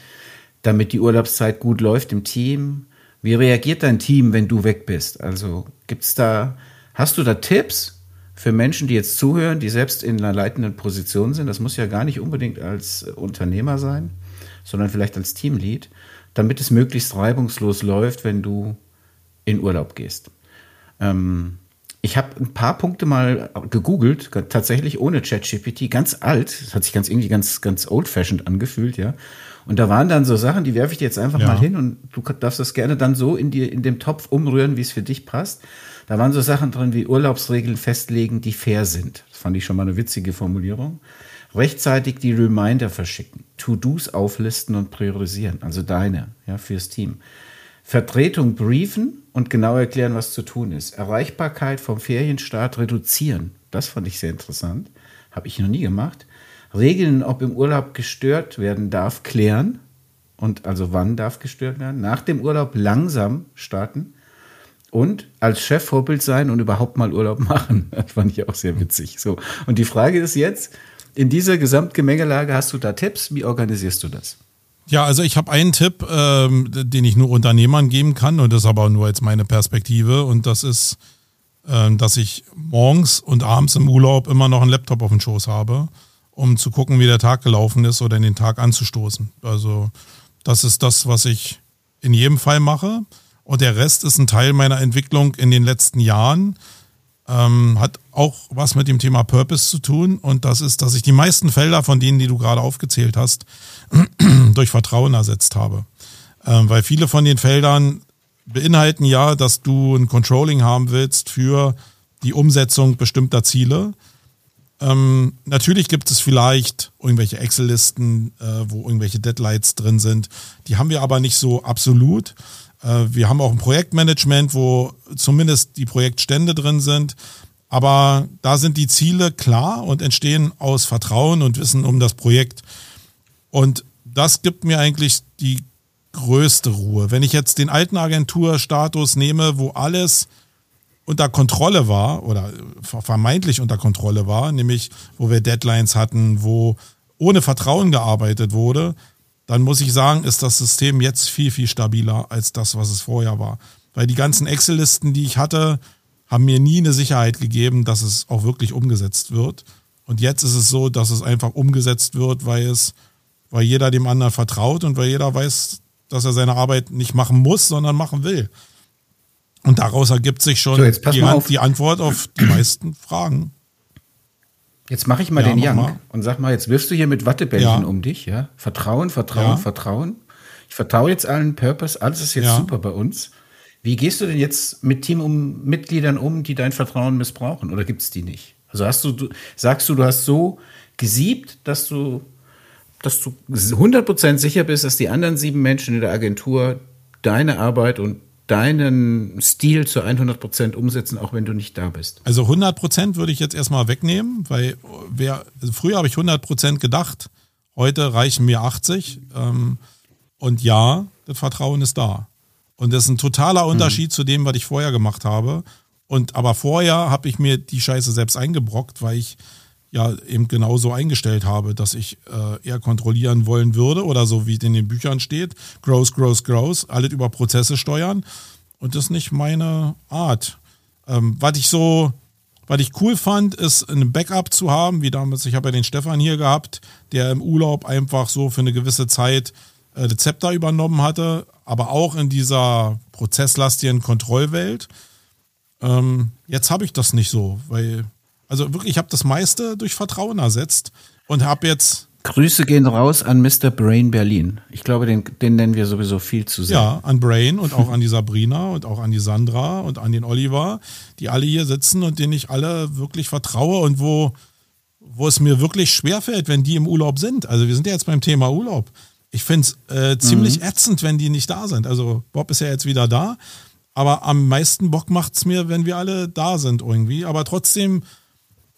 damit die Urlaubszeit gut läuft im Team? Wie reagiert dein Team, wenn du weg bist? Also gibt's da, hast du da Tipps für Menschen, die jetzt zuhören, die selbst in einer leitenden Position sind? Das muss ja gar nicht unbedingt als Unternehmer sein sondern vielleicht als Teamlead, damit es möglichst reibungslos läuft, wenn du in Urlaub gehst. Ähm, ich habe ein paar Punkte mal gegoogelt, tatsächlich ohne ChatGPT, ganz alt, das hat sich ganz irgendwie ganz, ganz old-fashioned angefühlt, ja. Und da waren dann so Sachen, die werfe ich dir jetzt einfach ja. mal hin und du darfst das gerne dann so in dir, in dem Topf umrühren, wie es für dich passt. Da waren so Sachen drin wie Urlaubsregeln festlegen, die fair sind. Das fand ich schon mal eine witzige Formulierung rechtzeitig die Reminder verschicken, To-Dos auflisten und priorisieren, also deine, ja, fürs Team. Vertretung briefen und genau erklären, was zu tun ist. Erreichbarkeit vom Ferienstart reduzieren. Das fand ich sehr interessant. Habe ich noch nie gemacht. Regeln, ob im Urlaub gestört werden darf, klären. Und also wann darf gestört werden. Nach dem Urlaub langsam starten. Und als Chef Vorbild sein und überhaupt mal Urlaub machen. Das fand ich auch sehr witzig. So. Und die Frage ist jetzt, in dieser Gesamtgemengelage hast du da Tipps? Wie organisierst du das? Ja, also ich habe einen Tipp, ähm, den ich nur Unternehmern geben kann und das ist aber nur jetzt meine Perspektive und das ist, ähm, dass ich morgens und abends im Urlaub immer noch einen Laptop auf dem Schoß habe, um zu gucken, wie der Tag gelaufen ist oder in den Tag anzustoßen. Also das ist das, was ich in jedem Fall mache und der Rest ist ein Teil meiner Entwicklung in den letzten Jahren ähm, hat auch was mit dem Thema Purpose zu tun. Und das ist, dass ich die meisten Felder von denen, die du gerade aufgezählt hast, durch Vertrauen ersetzt habe. Ähm, weil viele von den Feldern beinhalten ja, dass du ein Controlling haben willst für die Umsetzung bestimmter Ziele. Ähm, natürlich gibt es vielleicht irgendwelche Excel-Listen, äh, wo irgendwelche Deadlines drin sind. Die haben wir aber nicht so absolut. Äh, wir haben auch ein Projektmanagement, wo zumindest die Projektstände drin sind. Aber da sind die Ziele klar und entstehen aus Vertrauen und Wissen um das Projekt. Und das gibt mir eigentlich die größte Ruhe. Wenn ich jetzt den alten Agenturstatus nehme, wo alles unter Kontrolle war oder vermeintlich unter Kontrolle war, nämlich wo wir Deadlines hatten, wo ohne Vertrauen gearbeitet wurde, dann muss ich sagen, ist das System jetzt viel, viel stabiler als das, was es vorher war. Weil die ganzen Excel-Listen, die ich hatte, haben mir nie eine Sicherheit gegeben, dass es auch wirklich umgesetzt wird. Und jetzt ist es so, dass es einfach umgesetzt wird, weil es, weil jeder dem anderen vertraut und weil jeder weiß, dass er seine Arbeit nicht machen muss, sondern machen will. Und daraus ergibt sich schon so, die, die Antwort auf die meisten Fragen. Jetzt mache ich mal ja, den Young mal. und sag mal, jetzt wirfst du hier mit Wattebällchen ja. um dich, ja? Vertrauen, Vertrauen, ja. Vertrauen. Ich vertraue jetzt allen Purpose, alles ist jetzt super bei uns. Wie gehst du denn jetzt mit Teammitgliedern um, die dein Vertrauen missbrauchen? Oder gibt es die nicht? Also hast du, du, sagst du, du hast so gesiebt, dass du, dass du 100% sicher bist, dass die anderen sieben Menschen in der Agentur deine Arbeit und deinen Stil zu 100 Prozent umsetzen, auch wenn du nicht da bist? Also 100 Prozent würde ich jetzt erstmal wegnehmen, weil wer, also früher habe ich 100 Prozent gedacht, heute reichen mir 80. Ähm, und ja, das Vertrauen ist da. Und das ist ein totaler Unterschied mhm. zu dem, was ich vorher gemacht habe. Und aber vorher habe ich mir die Scheiße selbst eingebrockt, weil ich ja eben genauso eingestellt habe, dass ich äh, eher kontrollieren wollen würde oder so wie es in den Büchern steht, gross, gross, gross, alles über Prozesse steuern und das ist nicht meine Art. Ähm, was ich so, was ich cool fand, ist ein Backup zu haben, wie damals, ich habe ja den Stefan hier gehabt, der im Urlaub einfach so für eine gewisse Zeit äh, Rezepter übernommen hatte, aber auch in dieser prozesslastigen Kontrollwelt. Ähm, jetzt habe ich das nicht so, weil also wirklich, ich habe das meiste durch Vertrauen ersetzt und habe jetzt. Grüße gehen raus an Mr. Brain Berlin. Ich glaube, den, den nennen wir sowieso viel zu sehr. Ja, an Brain und auch an die Sabrina und auch an die Sandra und an den Oliver, die alle hier sitzen und denen ich alle wirklich vertraue und wo, wo es mir wirklich schwerfällt, wenn die im Urlaub sind. Also wir sind ja jetzt beim Thema Urlaub. Ich finde es äh, ziemlich mhm. ätzend, wenn die nicht da sind. Also Bob ist ja jetzt wieder da, aber am meisten Bock macht es mir, wenn wir alle da sind irgendwie. Aber trotzdem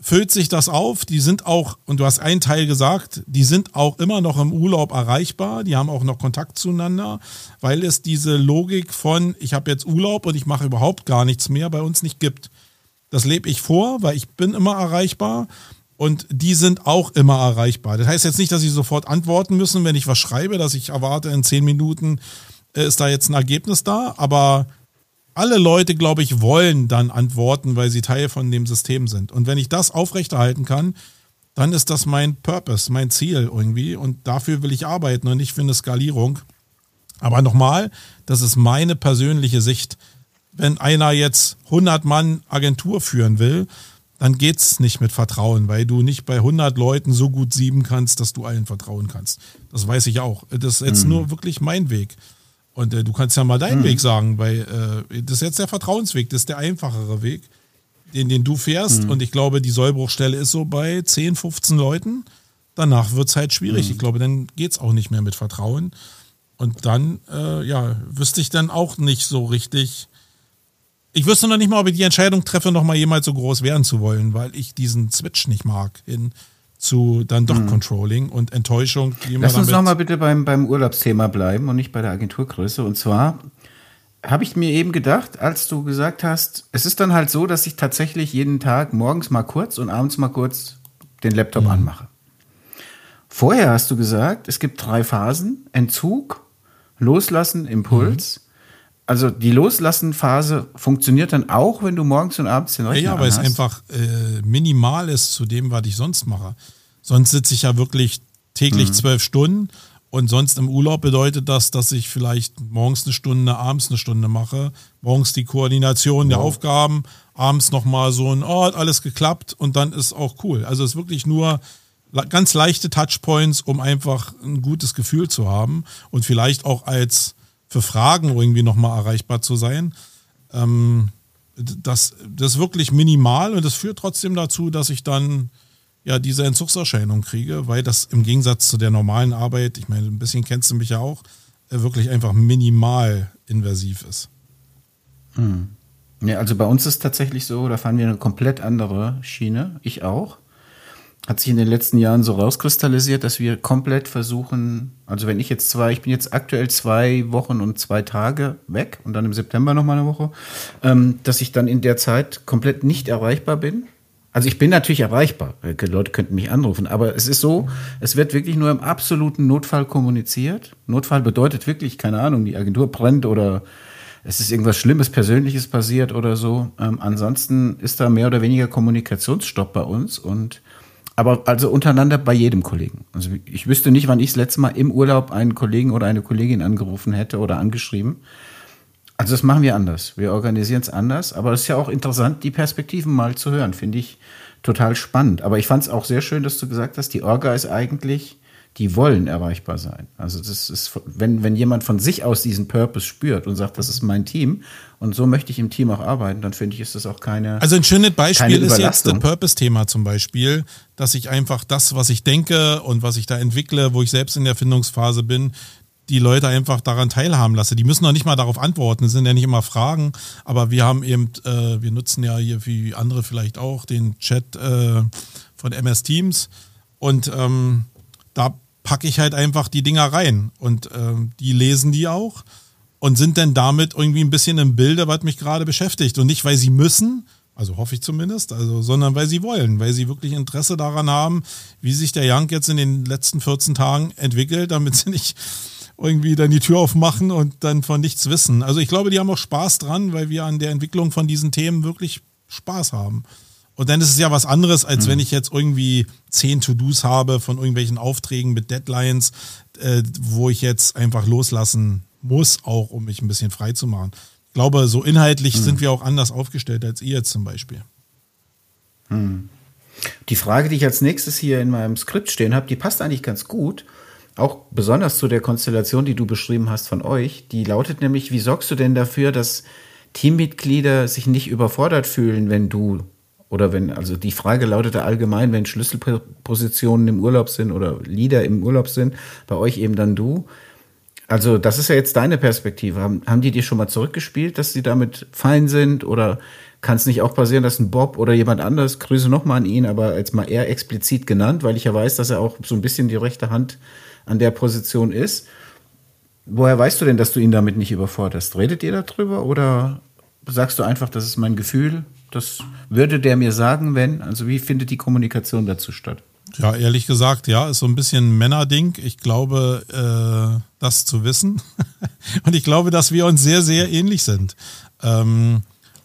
füllt sich das auf. Die sind auch, und du hast einen Teil gesagt, die sind auch immer noch im Urlaub erreichbar. Die haben auch noch Kontakt zueinander, weil es diese Logik von, ich habe jetzt Urlaub und ich mache überhaupt gar nichts mehr, bei uns nicht gibt. Das lebe ich vor, weil ich bin immer erreichbar und die sind auch immer erreichbar. Das heißt jetzt nicht, dass sie sofort antworten müssen, wenn ich was schreibe, dass ich erwarte, in zehn Minuten äh, ist da jetzt ein Ergebnis da, aber alle Leute, glaube ich, wollen dann antworten, weil sie Teil von dem System sind. Und wenn ich das aufrechterhalten kann, dann ist das mein Purpose, mein Ziel irgendwie. Und dafür will ich arbeiten und nicht für eine Skalierung. Aber nochmal, das ist meine persönliche Sicht. Wenn einer jetzt 100 Mann Agentur führen will, dann geht's nicht mit Vertrauen, weil du nicht bei 100 Leuten so gut sieben kannst, dass du allen vertrauen kannst. Das weiß ich auch. Das ist jetzt mhm. nur wirklich mein Weg. Und äh, du kannst ja mal deinen mhm. Weg sagen, weil äh, das ist jetzt der Vertrauensweg, das ist der einfachere Weg, den, den du fährst. Mhm. Und ich glaube, die Sollbruchstelle ist so bei 10, 15 Leuten. Danach wird es halt schwierig. Mhm. Ich glaube, dann geht es auch nicht mehr mit Vertrauen. Und dann, äh, ja, wüsste ich dann auch nicht so richtig. Ich wüsste noch nicht mal, ob ich die Entscheidung treffe, noch mal jemals so groß werden zu wollen, weil ich diesen Switch nicht mag hin zu dann doch mhm. Controlling und Enttäuschung. Die Lass uns nochmal bitte beim, beim Urlaubsthema bleiben und nicht bei der Agenturgröße. Und zwar habe ich mir eben gedacht, als du gesagt hast, es ist dann halt so, dass ich tatsächlich jeden Tag morgens mal kurz und abends mal kurz den Laptop mhm. anmache. Vorher hast du gesagt, es gibt drei Phasen: Entzug, Loslassen, Impuls. Mhm. Also die Loslassen-Phase funktioniert dann auch, wenn du morgens und abends den Rechner Ja, ja weil es einfach äh, minimal ist zu dem, was ich sonst mache. Sonst sitze ich ja wirklich täglich mhm. zwölf Stunden und sonst im Urlaub bedeutet das, dass ich vielleicht morgens eine Stunde, abends eine Stunde mache. Morgens die Koordination wow. der Aufgaben, abends nochmal so ein, oh, hat alles geklappt und dann ist auch cool. Also es ist wirklich nur ganz leichte Touchpoints, um einfach ein gutes Gefühl zu haben und vielleicht auch als für Fragen irgendwie nochmal erreichbar zu sein. Ähm, das, das ist wirklich minimal und das führt trotzdem dazu, dass ich dann ja diese Entzugserscheinung kriege, weil das im Gegensatz zu der normalen Arbeit, ich meine, ein bisschen kennst du mich ja auch, äh, wirklich einfach minimal inversiv ist. Hm. Ja, also bei uns ist tatsächlich so, da fahren wir eine komplett andere Schiene, ich auch hat sich in den letzten Jahren so rauskristallisiert, dass wir komplett versuchen, also wenn ich jetzt zwei, ich bin jetzt aktuell zwei Wochen und zwei Tage weg und dann im September nochmal eine Woche, ähm, dass ich dann in der Zeit komplett nicht erreichbar bin. Also ich bin natürlich erreichbar, äh, Leute könnten mich anrufen, aber es ist so, es wird wirklich nur im absoluten Notfall kommuniziert. Notfall bedeutet wirklich, keine Ahnung, die Agentur brennt oder es ist irgendwas Schlimmes, Persönliches passiert oder so. Ähm, ansonsten ist da mehr oder weniger Kommunikationsstopp bei uns und aber also untereinander bei jedem Kollegen. Also ich wüsste nicht, wann ich das letzte Mal im Urlaub einen Kollegen oder eine Kollegin angerufen hätte oder angeschrieben. Also das machen wir anders. Wir organisieren es anders. Aber es ist ja auch interessant, die Perspektiven mal zu hören. Finde ich total spannend. Aber ich fand es auch sehr schön, dass du gesagt hast, die Orga ist eigentlich die wollen erreichbar sein. Also das ist, wenn, wenn jemand von sich aus diesen Purpose spürt und sagt, das ist mein Team und so möchte ich im Team auch arbeiten, dann finde ich, ist das auch keine. Also ein schönes Beispiel ist jetzt das Purpose-Thema zum Beispiel, dass ich einfach das, was ich denke und was ich da entwickle, wo ich selbst in der Findungsphase bin, die Leute einfach daran teilhaben lasse. Die müssen noch nicht mal darauf antworten, es sind ja nicht immer Fragen, aber wir haben eben, äh, wir nutzen ja hier wie andere vielleicht auch den Chat äh, von MS Teams und ähm, da packe ich halt einfach die Dinger rein und ähm, die lesen die auch und sind dann damit irgendwie ein bisschen im Bilde, was mich gerade beschäftigt und nicht, weil sie müssen, also hoffe ich zumindest, also, sondern weil sie wollen, weil sie wirklich Interesse daran haben, wie sich der Young jetzt in den letzten 14 Tagen entwickelt, damit sie nicht irgendwie dann die Tür aufmachen und dann von nichts wissen. Also ich glaube, die haben auch Spaß dran, weil wir an der Entwicklung von diesen Themen wirklich Spaß haben. Und dann ist es ja was anderes, als mhm. wenn ich jetzt irgendwie zehn To-Dos habe von irgendwelchen Aufträgen mit Deadlines, äh, wo ich jetzt einfach loslassen muss, auch um mich ein bisschen frei zu machen. Ich glaube, so inhaltlich mhm. sind wir auch anders aufgestellt als ihr jetzt zum Beispiel. Mhm. Die Frage, die ich als nächstes hier in meinem Skript stehen habe, die passt eigentlich ganz gut auch besonders zu der Konstellation, die du beschrieben hast von euch, die lautet nämlich, wie sorgst du denn dafür, dass Teammitglieder sich nicht überfordert fühlen, wenn du oder wenn, also die Frage lautete allgemein, wenn Schlüsselpositionen im Urlaub sind oder Leader im Urlaub sind, bei euch eben dann du. Also das ist ja jetzt deine Perspektive. Haben, haben die dir schon mal zurückgespielt, dass sie damit fein sind oder kann es nicht auch passieren, dass ein Bob oder jemand anderes, Grüße nochmal an ihn, aber jetzt mal eher explizit genannt, weil ich ja weiß, dass er auch so ein bisschen die rechte Hand an der Position ist. Woher weißt du denn, dass du ihn damit nicht überforderst? Redet ihr darüber oder sagst du einfach, das ist mein Gefühl? Das würde der mir sagen, wenn? Also wie findet die Kommunikation dazu statt? Ja, ehrlich gesagt, ja, ist so ein bisschen Männerding. Ich glaube, äh, das zu wissen. Und ich glaube, dass wir uns sehr, sehr ähnlich sind. Ähm,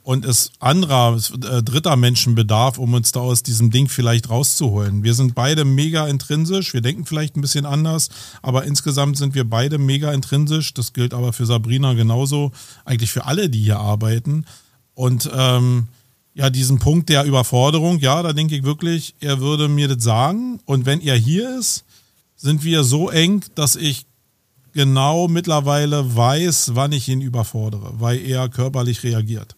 und es anderer, äh, dritter Menschen bedarf, um uns da aus diesem Ding vielleicht rauszuholen. Wir sind beide mega intrinsisch, wir denken vielleicht ein bisschen anders, aber insgesamt sind wir beide mega intrinsisch. Das gilt aber für Sabrina genauso, eigentlich für alle, die hier arbeiten. Und ähm, ja, diesen Punkt der Überforderung, ja, da denke ich wirklich, er würde mir das sagen. Und wenn er hier ist, sind wir so eng, dass ich genau mittlerweile weiß, wann ich ihn überfordere, weil er körperlich reagiert.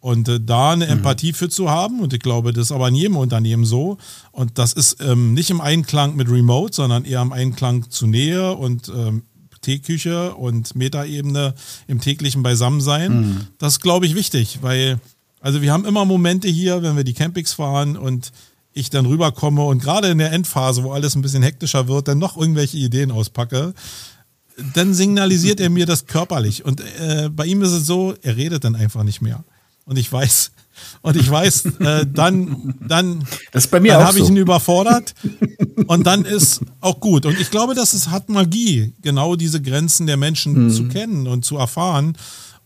Und äh, da eine mhm. Empathie für zu haben, und ich glaube, das ist aber in jedem Unternehmen so. Und das ist ähm, nicht im Einklang mit Remote, sondern eher im Einklang zu Nähe und ähm, Teeküche und Metaebene im täglichen Beisammensein. Mhm. Das ist, glaube ich, wichtig, weil, also wir haben immer Momente hier, wenn wir die Campings fahren und ich dann rüberkomme und gerade in der Endphase, wo alles ein bisschen hektischer wird, dann noch irgendwelche Ideen auspacke, dann signalisiert er mir das körperlich. Und äh, bei ihm ist es so, er redet dann einfach nicht mehr. Und ich weiß, und ich weiß, äh, dann, dann, das ist bei mir dann habe so. ich ihn überfordert und dann ist auch gut. Und ich glaube, dass es hat Magie, genau diese Grenzen der Menschen mhm. zu kennen und zu erfahren.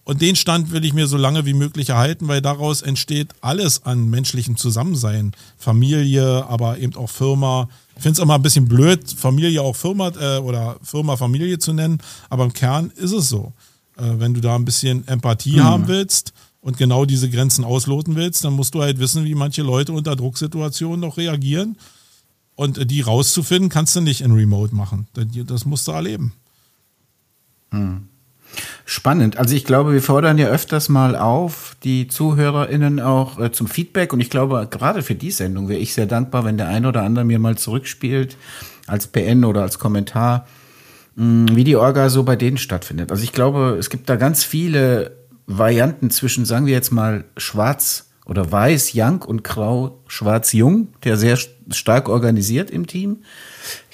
Und den Stand will ich mir so lange wie möglich erhalten, weil daraus entsteht alles an menschlichem Zusammensein. Familie, aber eben auch Firma. Ich finde es immer ein bisschen blöd, Familie auch Firma äh, oder Firma Familie zu nennen, aber im Kern ist es so. Äh, wenn du da ein bisschen Empathie mhm. haben willst, und genau diese Grenzen ausloten willst, dann musst du halt wissen, wie manche Leute unter Drucksituationen noch reagieren. Und die rauszufinden, kannst du nicht in Remote machen. Das musst du erleben. Hm. Spannend. Also ich glaube, wir fordern ja öfters mal auf, die ZuhörerInnen auch äh, zum Feedback. Und ich glaube, gerade für die Sendung wäre ich sehr dankbar, wenn der eine oder andere mir mal zurückspielt, als PN oder als Kommentar, mh, hm, wie die Orga so bei denen stattfindet. Also ich glaube, es gibt da ganz viele Varianten zwischen, sagen wir jetzt mal, schwarz oder weiß, young und grau, schwarz, jung, der sehr stark organisiert im Team.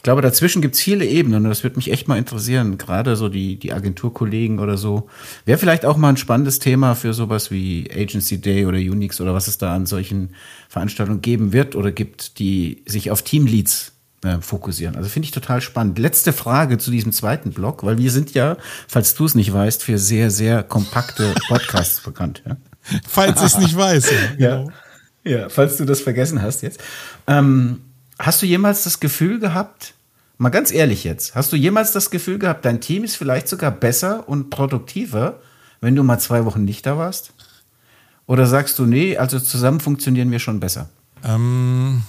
Ich glaube, dazwischen gibt's viele Ebenen und das würde mich echt mal interessieren, gerade so die, die Agenturkollegen oder so. Wäre vielleicht auch mal ein spannendes Thema für sowas wie Agency Day oder Unix oder was es da an solchen Veranstaltungen geben wird oder gibt, die sich auf Teamleads äh, fokussieren. Also finde ich total spannend. Letzte Frage zu diesem zweiten Block, weil wir sind ja, falls du es nicht weißt, für sehr, sehr kompakte Podcasts bekannt. Ja? Falls ich es nicht weiß. Ja, genau. ja. ja, falls du das vergessen hast jetzt. Ähm, hast du jemals das Gefühl gehabt, mal ganz ehrlich jetzt, hast du jemals das Gefühl gehabt, dein Team ist vielleicht sogar besser und produktiver, wenn du mal zwei Wochen nicht da warst? Oder sagst du, nee, also zusammen funktionieren wir schon besser? Ähm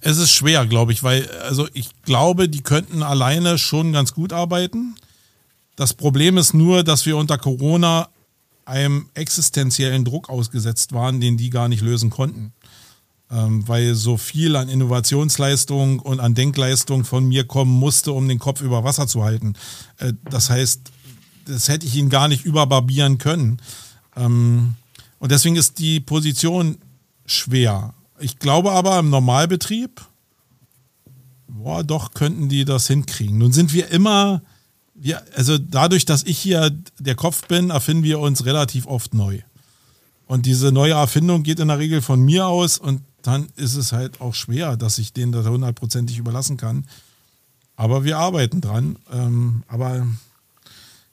es ist schwer, glaube ich, weil, also ich glaube, die könnten alleine schon ganz gut arbeiten. Das Problem ist nur, dass wir unter Corona einem existenziellen Druck ausgesetzt waren, den die gar nicht lösen konnten. Ähm, weil so viel an Innovationsleistung und an Denkleistung von mir kommen musste, um den Kopf über Wasser zu halten. Äh, das heißt, das hätte ich ihn gar nicht überbarbieren können. Ähm, und deswegen ist die Position schwer. Ich glaube aber im Normalbetrieb, boah, doch könnten die das hinkriegen. Nun sind wir immer, wir, also dadurch, dass ich hier der Kopf bin, erfinden wir uns relativ oft neu. Und diese neue Erfindung geht in der Regel von mir aus und dann ist es halt auch schwer, dass ich denen das hundertprozentig überlassen kann. Aber wir arbeiten dran. Ähm, aber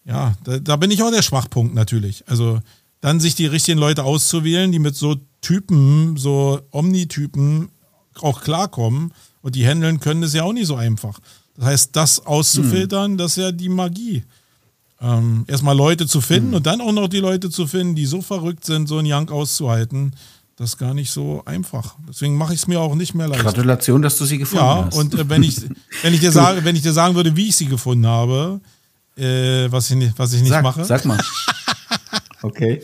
ja, da, da, bin ich auch der Schwachpunkt natürlich. Also dann sich die richtigen Leute auszuwählen, die mit so Typen, so Omni-Typen auch klarkommen und die handeln können, ist ja auch nicht so einfach. Das heißt, das auszufiltern, hm. das ist ja die Magie. Ähm, erstmal Leute zu finden hm. und dann auch noch die Leute zu finden, die so verrückt sind, so einen Young auszuhalten. Das ist gar nicht so einfach. Deswegen mache ich es mir auch nicht mehr leicht. Gratulation, dass du sie gefunden ja, hast. Ja, und äh, wenn, ich, wenn, ich dir sage, wenn ich dir sagen würde, wie ich sie gefunden habe, äh, was, ich nicht, was ich nicht sag, mache. Sag mal. Okay.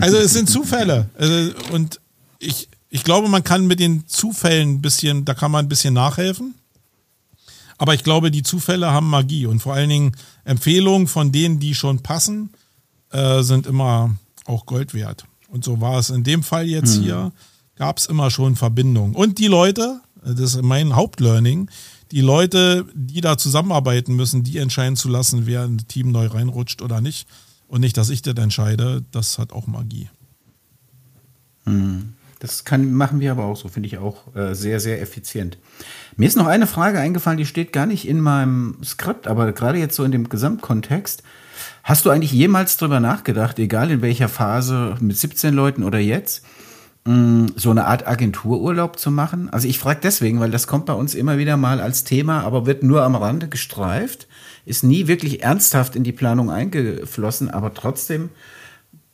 Also es sind Zufälle. Also, und ich, ich glaube, man kann mit den Zufällen ein bisschen, da kann man ein bisschen nachhelfen. Aber ich glaube, die Zufälle haben Magie und vor allen Dingen Empfehlungen von denen, die schon passen, äh, sind immer auch Gold wert. Und so war es in dem Fall jetzt mhm. hier, gab es immer schon Verbindungen. Und die Leute, das ist mein Hauptlearning, die Leute, die da zusammenarbeiten müssen, die entscheiden zu lassen, wer ein Team neu reinrutscht oder nicht. Und nicht, dass ich das entscheide, das hat auch Magie. Mhm. Das kann, machen wir aber auch so, finde ich auch äh, sehr, sehr effizient. Mir ist noch eine Frage eingefallen, die steht gar nicht in meinem Skript, aber gerade jetzt so in dem Gesamtkontext. Hast du eigentlich jemals drüber nachgedacht, egal in welcher Phase, mit 17 Leuten oder jetzt, mh, so eine Art Agentururlaub zu machen? Also ich frage deswegen, weil das kommt bei uns immer wieder mal als Thema, aber wird nur am Rande gestreift, ist nie wirklich ernsthaft in die Planung eingeflossen, aber trotzdem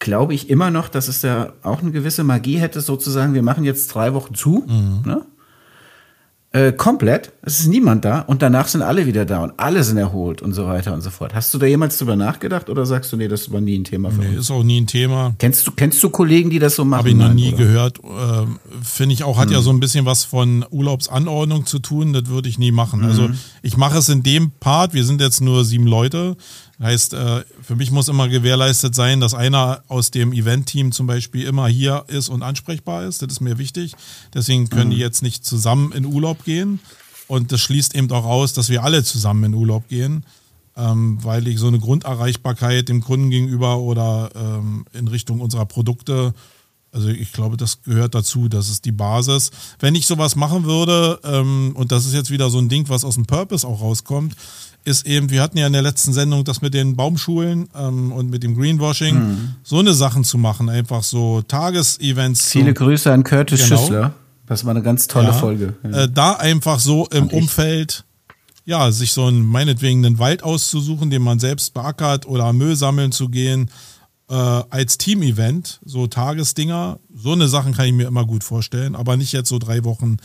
glaube ich immer noch, dass es da auch eine gewisse Magie hätte, sozusagen, wir machen jetzt drei Wochen zu, mhm. ne? Äh, komplett. Es ist niemand da und danach sind alle wieder da und alle sind erholt und so weiter und so fort. Hast du da jemals drüber nachgedacht oder sagst du, nee, das war nie ein Thema für nee, uns? ist auch nie ein Thema. Kennst du, kennst du Kollegen, die das so machen? Habe ich noch nie oder? gehört. Äh, Finde ich auch, hat hm. ja so ein bisschen was von Urlaubsanordnung zu tun. Das würde ich nie machen. Mhm. Also ich mache es in dem Part. Wir sind jetzt nur sieben Leute. Heißt, äh, für mich muss immer gewährleistet sein, dass einer aus dem Event-Team zum Beispiel immer hier ist und ansprechbar ist. Das ist mir wichtig. Deswegen können mhm. die jetzt nicht zusammen in Urlaub gehen. Und das schließt eben auch aus, dass wir alle zusammen in Urlaub gehen, ähm, weil ich so eine Grunderreichbarkeit dem Kunden gegenüber oder ähm, in Richtung unserer Produkte, also ich glaube, das gehört dazu, das ist die Basis. Wenn ich sowas machen würde, ähm, und das ist jetzt wieder so ein Ding, was aus dem Purpose auch rauskommt, ist eben, wir hatten ja in der letzten Sendung das mit den Baumschulen ähm, und mit dem Greenwashing, mhm. so eine Sachen zu machen, einfach so Tagesevents. Viele zu, Grüße an Curtis genau. Schüssler. Das war eine ganz tolle ja, Folge. Ja. Äh, da einfach so im. Umfeld, ja, sich so einen, meinetwegen einen Wald auszusuchen, den man selbst beackert oder Müll sammeln zu gehen, äh, als Team-Event, so Tagesdinger, so eine Sachen kann ich mir immer gut vorstellen, aber nicht jetzt so drei Wochen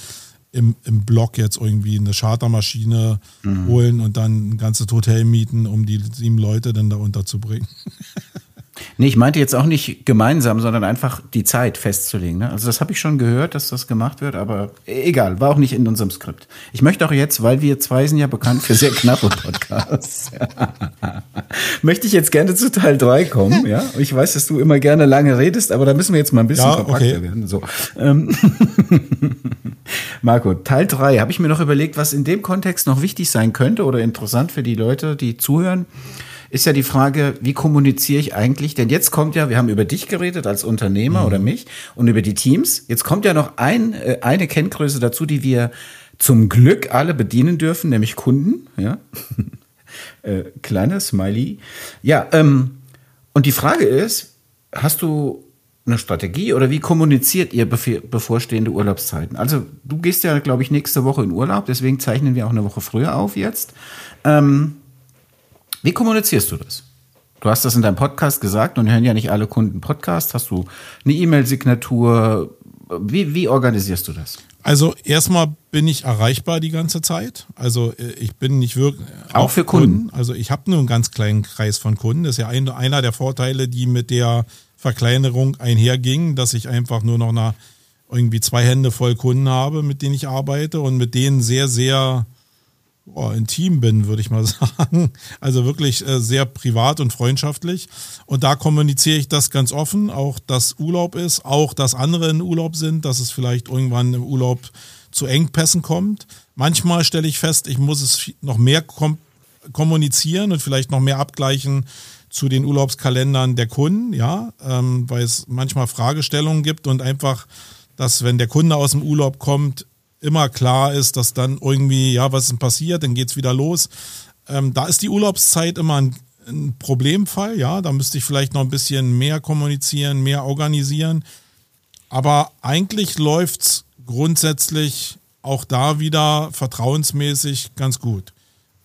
im, im Block jetzt irgendwie eine Chartermaschine mhm. holen und dann ein ganzes Hotel mieten, um die sieben Leute dann da unterzubringen. Nee, ich meinte jetzt auch nicht gemeinsam, sondern einfach die Zeit festzulegen. Ne? Also das habe ich schon gehört, dass das gemacht wird, aber egal, war auch nicht in unserem Skript. Ich möchte auch jetzt, weil wir zwei sind ja bekannt für sehr knappe Podcasts, möchte ich jetzt gerne zu Teil drei kommen. Ja, ich weiß, dass du immer gerne lange redest, aber da müssen wir jetzt mal ein bisschen ja, kompakter okay. werden. So. Ähm, Marco, Teil drei habe ich mir noch überlegt, was in dem Kontext noch wichtig sein könnte oder interessant für die Leute, die zuhören ist ja die Frage, wie kommuniziere ich eigentlich? Denn jetzt kommt ja, wir haben über dich geredet als Unternehmer mhm. oder mich und über die Teams. Jetzt kommt ja noch ein, äh, eine Kenngröße dazu, die wir zum Glück alle bedienen dürfen, nämlich Kunden. Ja, äh, kleiner Smiley. Ja, ähm, und die Frage ist, hast du eine Strategie oder wie kommuniziert ihr bevorstehende Urlaubszeiten? Also du gehst ja, glaube ich, nächste Woche in Urlaub, deswegen zeichnen wir auch eine Woche früher auf jetzt. Ähm, wie kommunizierst du das? Du hast das in deinem Podcast gesagt und hören ja nicht alle Kunden Podcast. Hast du eine E-Mail-Signatur? Wie, wie organisierst du das? Also erstmal bin ich erreichbar die ganze Zeit. Also äh, ich bin nicht wirklich auch für Kunden. Kunden. Also ich habe nur einen ganz kleinen Kreis von Kunden. Das ist ja ein, einer der Vorteile, die mit der Verkleinerung einhergingen, dass ich einfach nur noch einer irgendwie zwei Hände voll Kunden habe, mit denen ich arbeite und mit denen sehr, sehr oh, intim bin, würde ich mal sagen. Also wirklich äh, sehr privat und freundschaftlich. Und da kommuniziere ich das ganz offen, auch dass Urlaub ist, auch dass andere in Urlaub sind, dass es vielleicht irgendwann im Urlaub zu Engpässen kommt. Manchmal stelle ich fest, ich muss es noch mehr kom kommunizieren und vielleicht noch mehr abgleichen zu den Urlaubskalendern der Kunden, ja, ähm, weil es manchmal Fragestellungen gibt und einfach, dass wenn der Kunde aus dem Urlaub kommt, immer klar ist, dass dann irgendwie, ja, was ist denn passiert, dann geht's wieder los. Ähm, da ist die Urlaubszeit immer ein, ein Problemfall, ja, da müsste ich vielleicht noch ein bisschen mehr kommunizieren, mehr organisieren. Aber eigentlich läuft's grundsätzlich auch da wieder vertrauensmäßig ganz gut.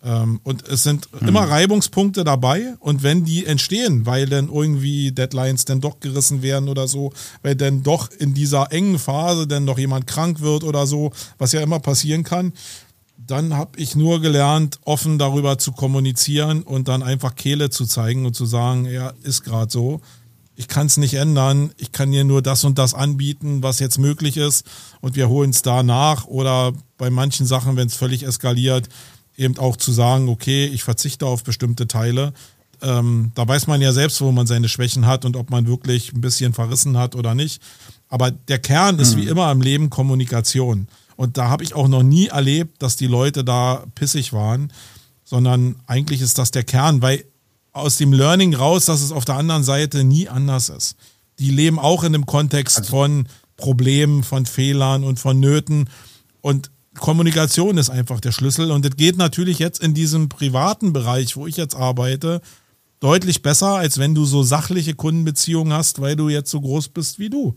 Ähm, und es sind mhm. immer Reibungspunkte dabei. Und wenn die entstehen, weil dann irgendwie Deadlines dann doch gerissen werden oder so, weil dann doch in dieser engen Phase dann noch jemand krank wird oder so, was ja immer passieren kann, dann habe ich nur gelernt, offen darüber zu kommunizieren und dann einfach Kehle zu zeigen und zu sagen, ja, ist gerade so. Ich kann es nicht ändern. Ich kann dir nur das und das anbieten, was jetzt möglich ist. Und wir holen es da nach. Oder bei manchen Sachen, wenn es völlig eskaliert, eben auch zu sagen, okay, ich verzichte auf bestimmte Teile. Ähm, da weiß man ja selbst, wo man seine Schwächen hat und ob man wirklich ein bisschen verrissen hat oder nicht. Aber der Kern ist mhm. wie immer im Leben Kommunikation. Und da habe ich auch noch nie erlebt, dass die Leute da pissig waren, sondern eigentlich ist das der Kern, weil aus dem Learning raus, dass es auf der anderen Seite nie anders ist. Die leben auch in dem Kontext also, von Problemen, von Fehlern und von Nöten. Und Kommunikation ist einfach der Schlüssel und es geht natürlich jetzt in diesem privaten Bereich, wo ich jetzt arbeite, deutlich besser, als wenn du so sachliche Kundenbeziehungen hast, weil du jetzt so groß bist wie du.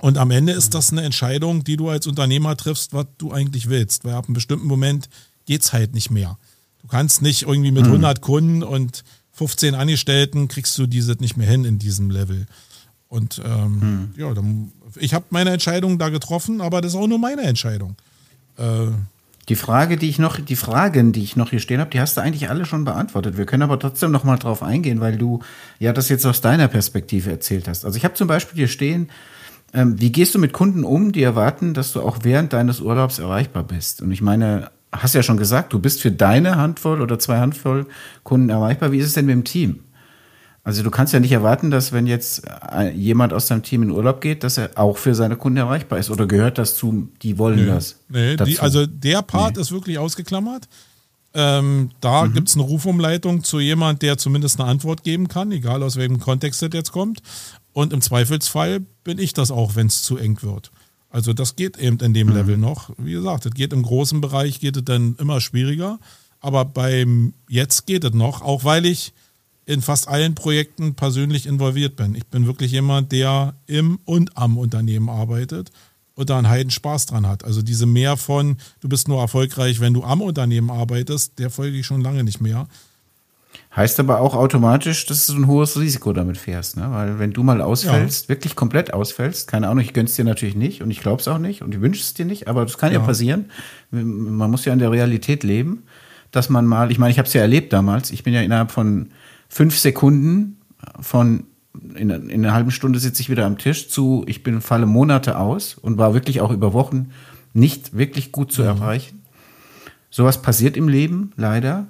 Und am Ende ist das eine Entscheidung, die du als Unternehmer triffst, was du eigentlich willst, weil ab einem bestimmten Moment geht's halt nicht mehr. Du kannst nicht irgendwie mit 100 mhm. Kunden und 15 Angestellten kriegst du dieses nicht mehr hin in diesem Level. Und ähm, mhm. ja, dann, ich habe meine Entscheidung da getroffen, aber das ist auch nur meine Entscheidung. Äh, die Frage, die ich noch, die Fragen, die ich noch hier stehen habe, die hast du eigentlich alle schon beantwortet. Wir können aber trotzdem noch mal drauf eingehen, weil du ja das jetzt aus deiner Perspektive erzählt hast. Also ich habe zum Beispiel hier stehen, ähm, wie gehst du mit Kunden um, die erwarten, dass du auch während deines Urlaubs erreichbar bist? Und ich meine, hast ja schon gesagt, du bist für deine Handvoll oder zwei Handvoll Kunden erreichbar. Wie ist es denn mit dem Team? Also du kannst ja nicht erwarten, dass wenn jetzt äh, jemand aus deinem Team in Urlaub geht, dass er auch für seine Kunden erreichbar ist. Oder gehört das zu, die wollen nee, das? Nee, die, also der Part nee. ist wirklich ausgeklammert. Ähm, da mhm. gibt es eine Rufumleitung zu jemand, der zumindest eine Antwort geben kann, egal aus welchem Kontext das jetzt kommt. Und im Zweifelsfall bin ich das auch, wenn es zu eng wird. Also das geht eben in dem mhm. Level noch. Wie gesagt, das geht im großen Bereich, geht es dann immer schwieriger. Aber beim Jetzt geht es noch, auch weil ich in fast allen Projekten persönlich involviert bin. Ich bin wirklich jemand, der im und am Unternehmen arbeitet und da einen Heiden Spaß dran hat. Also diese mehr von, du bist nur erfolgreich, wenn du am Unternehmen arbeitest, der folge ich schon lange nicht mehr. Heißt aber auch automatisch, dass du ein hohes Risiko damit fährst, ne? Weil wenn du mal ausfällst, ja. wirklich komplett ausfällst, keine Ahnung, ich gönn's dir natürlich nicht und ich glaub's auch nicht und ich wünsche es dir nicht, aber das kann ja. ja passieren. Man muss ja in der Realität leben, dass man mal, ich meine, ich habe es ja erlebt damals, ich bin ja innerhalb von fünf Sekunden von in, in einer halben Stunde sitze ich wieder am Tisch zu, ich bin falle Monate aus und war wirklich auch über Wochen nicht wirklich gut zu mhm. erreichen. Sowas passiert im Leben, leider.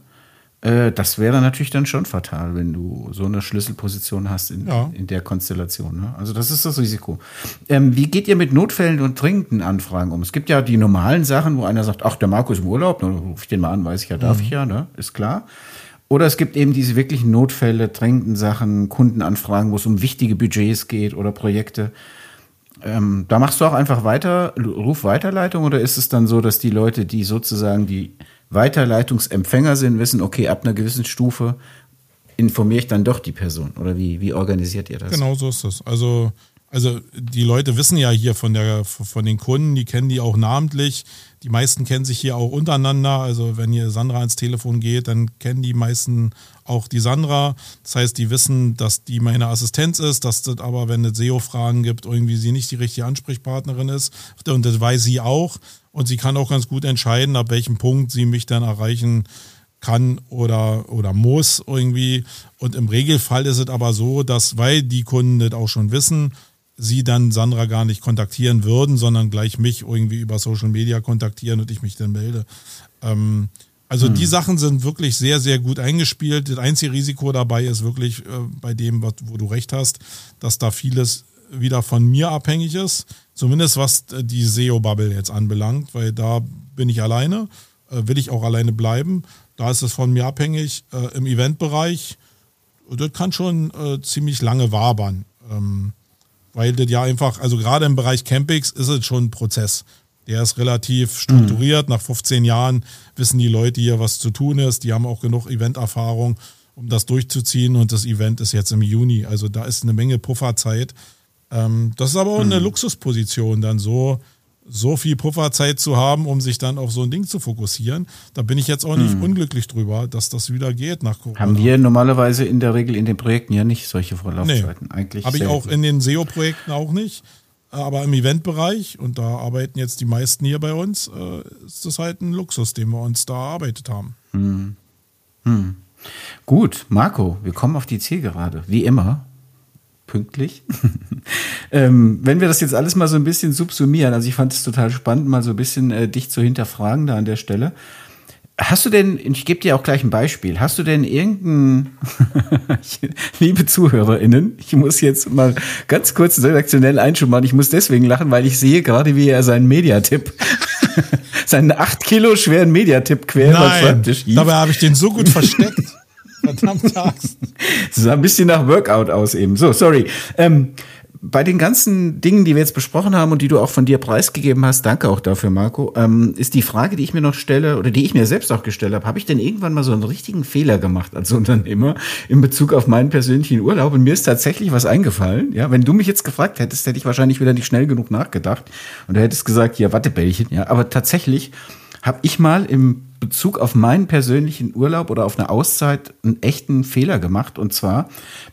Äh, das wäre natürlich dann schon fatal, wenn du so eine Schlüsselposition hast in, ja. in der Konstellation. Ne? Also das ist das Risiko. Ähm, wie geht ihr mit Notfällen und dringenden Anfragen um? Es gibt ja die normalen Sachen, wo einer sagt, ach, der Markus im Urlaub, dann rufe ich den mal an, weiß ich ja, darf mhm. ich ja, ne? ist klar. Oder es gibt eben diese wirklichen Notfälle, drängenden Sachen, Kundenanfragen, wo es um wichtige Budgets geht oder Projekte. Ähm, da machst du auch einfach weiter, Ruf Weiterleitung oder ist es dann so, dass die Leute, die sozusagen die Weiterleitungsempfänger sind, wissen, okay, ab einer gewissen Stufe informiere ich dann doch die Person? Oder wie, wie organisiert ihr das? Genau so ist es. Also also die Leute wissen ja hier von der von den Kunden, die kennen die auch namentlich. Die meisten kennen sich hier auch untereinander. Also wenn hier Sandra ans Telefon geht, dann kennen die meisten auch die Sandra. Das heißt, die wissen, dass die meine Assistenz ist, dass das aber, wenn es SEO-Fragen gibt, irgendwie sie nicht die richtige Ansprechpartnerin ist. Und das weiß sie auch. Und sie kann auch ganz gut entscheiden, ab welchem Punkt sie mich dann erreichen kann oder, oder muss irgendwie. Und im Regelfall ist es aber so, dass, weil die Kunden das auch schon wissen, sie dann Sandra gar nicht kontaktieren würden, sondern gleich mich irgendwie über Social Media kontaktieren und ich mich dann melde. Ähm, also hm. die Sachen sind wirklich sehr, sehr gut eingespielt. Das einzige Risiko dabei ist wirklich äh, bei dem, wo du recht hast, dass da vieles wieder von mir abhängig ist. Zumindest was äh, die SEO-Bubble jetzt anbelangt, weil da bin ich alleine, äh, will ich auch alleine bleiben. Da ist es von mir abhängig. Äh, Im Eventbereich, das kann schon äh, ziemlich lange wabern. Ähm, weil das ja einfach, also gerade im Bereich Campings ist es schon ein Prozess. Der ist relativ strukturiert. Mhm. Nach 15 Jahren wissen die Leute hier, was zu tun ist. Die haben auch genug Eventerfahrung, um das durchzuziehen. Und das Event ist jetzt im Juni. Also da ist eine Menge Pufferzeit. Ähm, das ist aber auch eine mhm. Luxusposition, dann so, so viel Pufferzeit zu haben, um sich dann auf so ein Ding zu fokussieren. Da bin ich jetzt auch nicht mhm. unglücklich drüber, dass das wieder geht nach Corona. Haben wir normalerweise in der Regel in den Projekten ja nicht solche Vorlaufzeiten. Nee, Eigentlich habe ich auch in den SEO-Projekten auch nicht. Aber im Eventbereich, und da arbeiten jetzt die meisten hier bei uns, äh, ist das halt ein Luxus, den wir uns da erarbeitet haben. Hm. Hm. Gut, Marco, wir kommen auf die Zielgerade, wie immer. Pünktlich. ähm, wenn wir das jetzt alles mal so ein bisschen subsumieren, also ich fand es total spannend, mal so ein bisschen äh, dich zu hinterfragen da an der Stelle. Hast du denn, ich gebe dir auch gleich ein Beispiel, hast du denn irgendein, liebe ZuhörerInnen, ich muss jetzt mal ganz kurz redaktionell Einschub machen, ich muss deswegen lachen, weil ich sehe gerade, wie er seinen Mediatipp, seinen acht Kilo schweren Mediatipp quer über Schreibtisch hieft. Dabei habe ich den so gut versteckt. Verdammt Das sah ein bisschen nach Workout aus eben. So, sorry. Ähm, bei den ganzen Dingen, die wir jetzt besprochen haben und die du auch von dir preisgegeben hast, danke auch dafür, Marco, ähm, ist die Frage, die ich mir noch stelle oder die ich mir selbst auch gestellt habe, habe ich denn irgendwann mal so einen richtigen Fehler gemacht als Unternehmer in Bezug auf meinen persönlichen Urlaub? Und mir ist tatsächlich was eingefallen. Ja, wenn du mich jetzt gefragt hättest, hätte ich wahrscheinlich wieder nicht schnell genug nachgedacht und du hättest gesagt, ja, Wattebällchen. Ja, aber tatsächlich habe ich mal im Bezug auf meinen persönlichen Urlaub oder auf eine Auszeit einen echten Fehler gemacht. Und zwar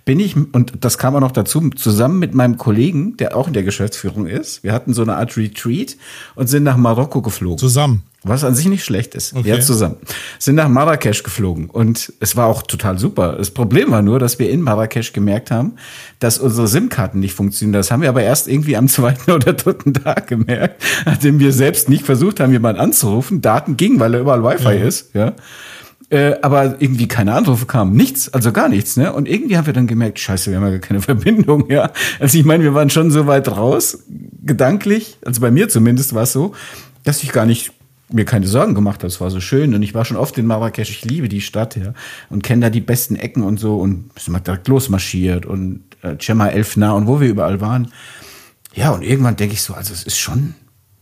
bin ich, und das kam auch noch dazu, zusammen mit meinem Kollegen, der auch in der Geschäftsführung ist. Wir hatten so eine Art Retreat und sind nach Marokko geflogen. Zusammen. Was an sich nicht schlecht ist. Okay. Ja, zusammen. Sind nach Marrakesch geflogen und es war auch total super. Das Problem war nur, dass wir in Marrakesch gemerkt haben, dass unsere SIM-Karten nicht funktionieren. Das haben wir aber erst irgendwie am zweiten oder dritten Tag gemerkt, nachdem wir selbst nicht versucht haben, jemanden anzurufen. Daten gingen, weil da überall Wi-Fi ja. ist, ja. Äh, aber irgendwie keine Anrufe kamen. Nichts, also gar nichts, ne? Und irgendwie haben wir dann gemerkt, scheiße, wir haben ja gar keine Verbindung, ja. Also ich meine, wir waren schon so weit raus, gedanklich, also bei mir zumindest war es so, dass ich gar nicht mir keine Sorgen gemacht. Es war so schön und ich war schon oft in Marrakesch. Ich liebe die Stadt, ja, und kenne da die besten Ecken und so und sind mal direkt losmarschiert und äh, Cema Elfna und wo wir überall waren. Ja, und irgendwann denke ich so, also es ist schon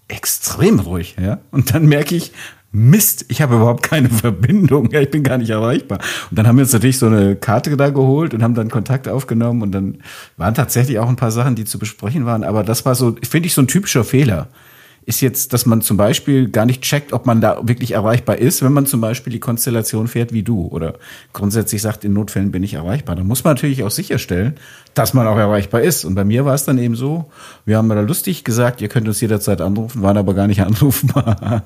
extrem ruhig, ja. Und dann merke ich, Mist, ich habe überhaupt keine Verbindung, ja, ich bin gar nicht erreichbar. Und dann haben wir uns natürlich so eine Karte da geholt und haben dann Kontakt aufgenommen und dann waren tatsächlich auch ein paar Sachen, die zu besprechen waren. Aber das war so, finde ich, so ein typischer Fehler ist jetzt, dass man zum Beispiel gar nicht checkt, ob man da wirklich erreichbar ist, wenn man zum Beispiel die Konstellation fährt wie du oder grundsätzlich sagt, in Notfällen bin ich erreichbar. Da muss man natürlich auch sicherstellen, dass man auch erreichbar ist. Und bei mir war es dann eben so, wir haben da lustig gesagt, ihr könnt uns jederzeit anrufen, waren aber gar nicht anrufbar.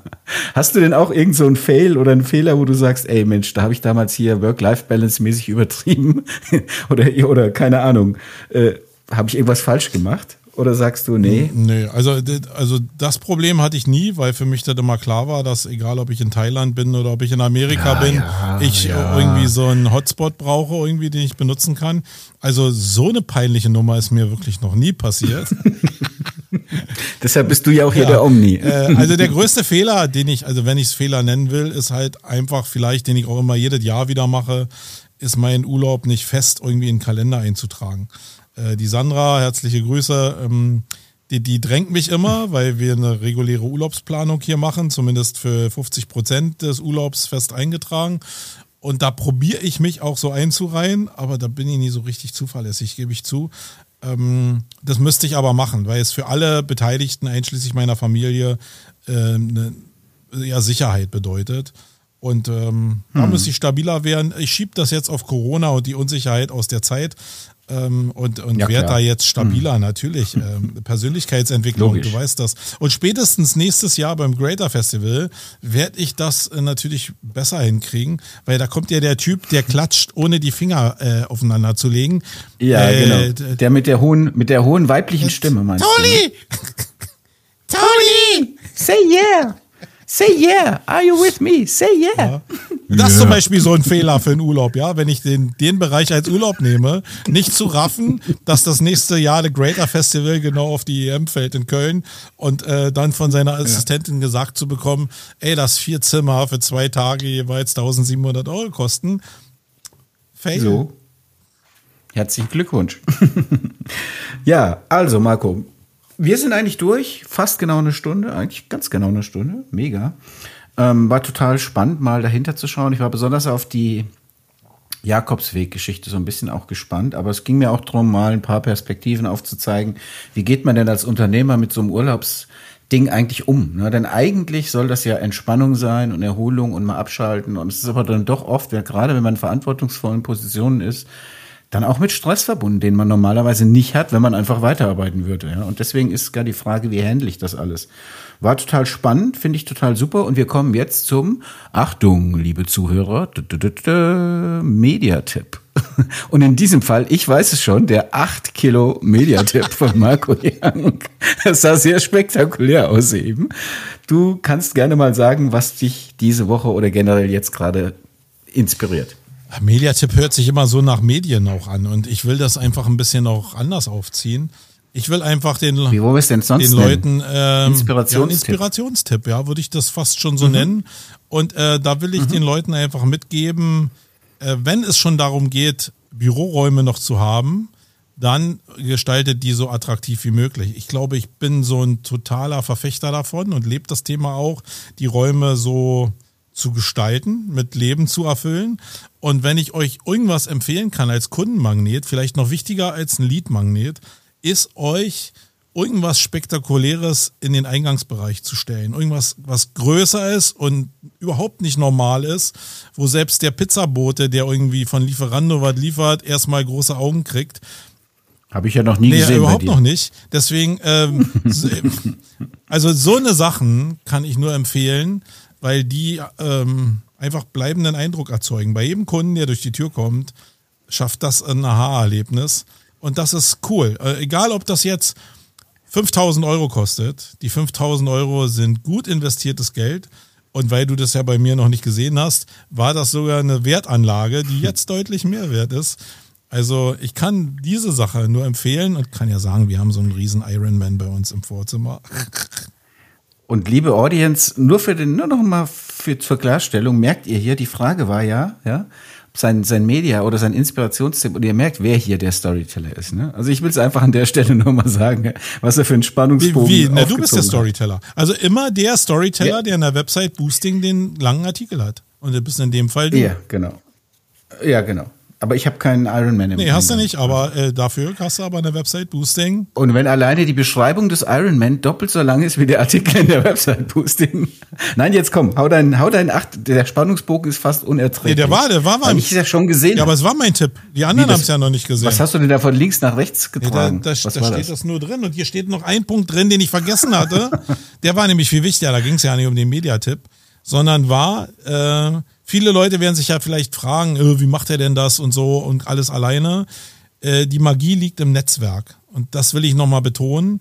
Hast du denn auch irgend so einen Fail oder einen Fehler, wo du sagst, ey Mensch, da habe ich damals hier Work-Life-Balance mäßig übertrieben oder, oder keine Ahnung, äh, habe ich irgendwas falsch gemacht? Oder sagst du, nee? Nee, also, also das Problem hatte ich nie, weil für mich das immer klar war, dass egal ob ich in Thailand bin oder ob ich in Amerika ja, bin, ja, ich ja. irgendwie so einen Hotspot brauche, irgendwie, den ich benutzen kann. Also so eine peinliche Nummer ist mir wirklich noch nie passiert. Deshalb bist du ja auch hier der Omni. Äh, also der größte Fehler, den ich, also wenn ich es Fehler nennen will, ist halt einfach vielleicht, den ich auch immer jedes Jahr wieder mache, ist meinen Urlaub nicht fest irgendwie in den Kalender einzutragen. Äh, die Sandra, herzliche Grüße. Ähm, die, die drängt mich immer, weil wir eine reguläre Urlaubsplanung hier machen, zumindest für 50 Prozent des Urlaubs fest eingetragen. Und da probiere ich mich auch so einzureihen, aber da bin ich nie so richtig zuverlässig, gebe ich zu. Ähm, das müsste ich aber machen, weil es für alle Beteiligten, einschließlich meiner Familie, äh, eine ja, Sicherheit bedeutet. Und ähm, hm. da müsste ich stabiler werden. Ich schiebe das jetzt auf Corona und die Unsicherheit aus der Zeit. Ähm, und, und Ja, werd da jetzt stabiler, natürlich. Ähm, Persönlichkeitsentwicklung, Logisch. du weißt das. Und spätestens nächstes Jahr beim Greater Festival werde ich das äh, natürlich besser hinkriegen, weil da kommt ja der Typ, der klatscht, ohne die Finger äh, aufeinander zu legen. Ja, Äh, genau. Der mit der hohen, mit der hohen weiblichen Stimme meinst du? ne? Toni! Say yeah! Say yeah! Are you with me? Say yeah! Das ist zum Beispiel so ein Fehler für einen Urlaub, ja. Wenn ich den, den Bereich als Urlaub nehme, nicht zu raffen, dass das nächste Jahr der Greater Festival genau auf die EM fällt in Köln und äh, dann von seiner Assistentin gesagt zu bekommen, ey, das vier Zimmer für zwei Tage jeweils 1700 Euro kosten. Fail. So. Herzlichen Glückwunsch. ja, also Marco, wir sind eigentlich durch, fast genau eine Stunde, eigentlich ganz genau eine Stunde, mega. Ähm, war total spannend, mal dahinter zu schauen. Ich war besonders auf die Jakobsweg-Geschichte so ein bisschen auch gespannt, aber es ging mir auch darum, mal ein paar Perspektiven aufzuzeigen. Wie geht man denn als Unternehmer mit so einem Urlaubsding eigentlich um? Ne? Denn eigentlich soll das ja Entspannung sein und Erholung und mal abschalten. Und es ist aber dann doch oft, ja, gerade wenn man in verantwortungsvollen Positionen ist, dann auch mit Stress verbunden, den man normalerweise nicht hat, wenn man einfach weiterarbeiten würde. Ja? Und deswegen ist gar die Frage, wie handle ich das alles? War total spannend, finde ich total super. Und wir kommen jetzt zum, Achtung, liebe Zuhörer, Mediatipp. Und in diesem Fall, ich weiß es schon, der 8 Kilo Mediatipp von Marco Young. Das sah sehr spektakulär aus eben. Du kannst gerne mal sagen, was dich diese Woche oder generell jetzt gerade inspiriert. Mediatipp hört sich immer so nach Medien auch an und ich will das einfach ein bisschen auch anders aufziehen. Ich will einfach den, Wie den? Leuten ähm, Inspirationstipp. Ja, Inspirationstipp, ja, würde ich das fast schon so nennen. Und äh, da will ich den Leuten einfach mitgeben, äh, wenn es schon darum geht, Büroräume noch zu haben, dann gestaltet die so attraktiv wie möglich. Ich glaube, ich bin so ein totaler Verfechter davon und lebe das Thema auch, die Räume so zu gestalten, mit Leben zu erfüllen. Und wenn ich euch irgendwas empfehlen kann als Kundenmagnet, vielleicht noch wichtiger als ein Leadmagnet, ist euch irgendwas Spektakuläres in den Eingangsbereich zu stellen. Irgendwas, was größer ist und überhaupt nicht normal ist, wo selbst der Pizzabote, der irgendwie von Lieferando was liefert, erstmal große Augen kriegt. Habe ich ja noch nie Nee, gesehen. überhaupt noch nicht. Deswegen, ähm, so- also so eine Sachen kann ich nur empfehlen, weil die ähm, einfach bleibenden Eindruck erzeugen. Bei jedem Kunden, der durch die Tür kommt, schafft das ein Aha-Erlebnis. Und das ist cool. Äh, egal, ob das jetzt 5000 Euro kostet. Die 5000 Euro sind gut investiertes Geld. Und weil du das ja bei mir noch nicht gesehen hast, war das sogar eine Wertanlage, die jetzt deutlich mehr wert ist. Also ich kann diese Sache nur empfehlen und kann ja sagen, wir haben so einen riesen Ironman bei uns im Vorzimmer. Und liebe Audience, nur für den, nur noch mal für, zur Klarstellung, merkt ihr hier, die Frage war ja, ja, sein, sein Media oder sein Inspirationstipp und ihr merkt, wer hier der Storyteller ist. Ne? Also ich will es einfach an der Stelle nur mal sagen, was er für einen Wie, Spannungsbogen wie? Na, du bist der aufgezogen hat. Storyteller. Also immer der Storyteller, Ja. der in der Website Boosting den langen Artikel hat. Und du bist in dem Fall du. Ja, genau. Ja, genau. Aber ich habe keinen Ironman im Nee, hast du nicht, aber äh, dafür hast du aber eine Website Boosting. Und wenn alleine die Beschreibung des Ironman doppelt so lang ist wie der Artikel in der Website Boosting. Nein, jetzt komm, hau dein, hau dein Acht, der Spannungsbogen ist fast unerträglich. Nee, der war- der war mal- Weil ich ja schon gesehen. Ja, aber es war mein Tipp. Die anderen haben es ja noch nicht gesehen. Was hast du denn da von links nach rechts da getragen? da, Was da war steht das? das? nur drin und hier steht noch ein Punkt drin, den ich vergessen hatte. Der war nämlich viel wichtiger, da ging es ja nicht um den Mediatipp, sondern war, äh, viele Leute werden sich ja vielleicht fragen, äh, wie macht er denn das und so und alles alleine. Äh, die Magie liegt im Netzwerk und das will ich nochmal betonen.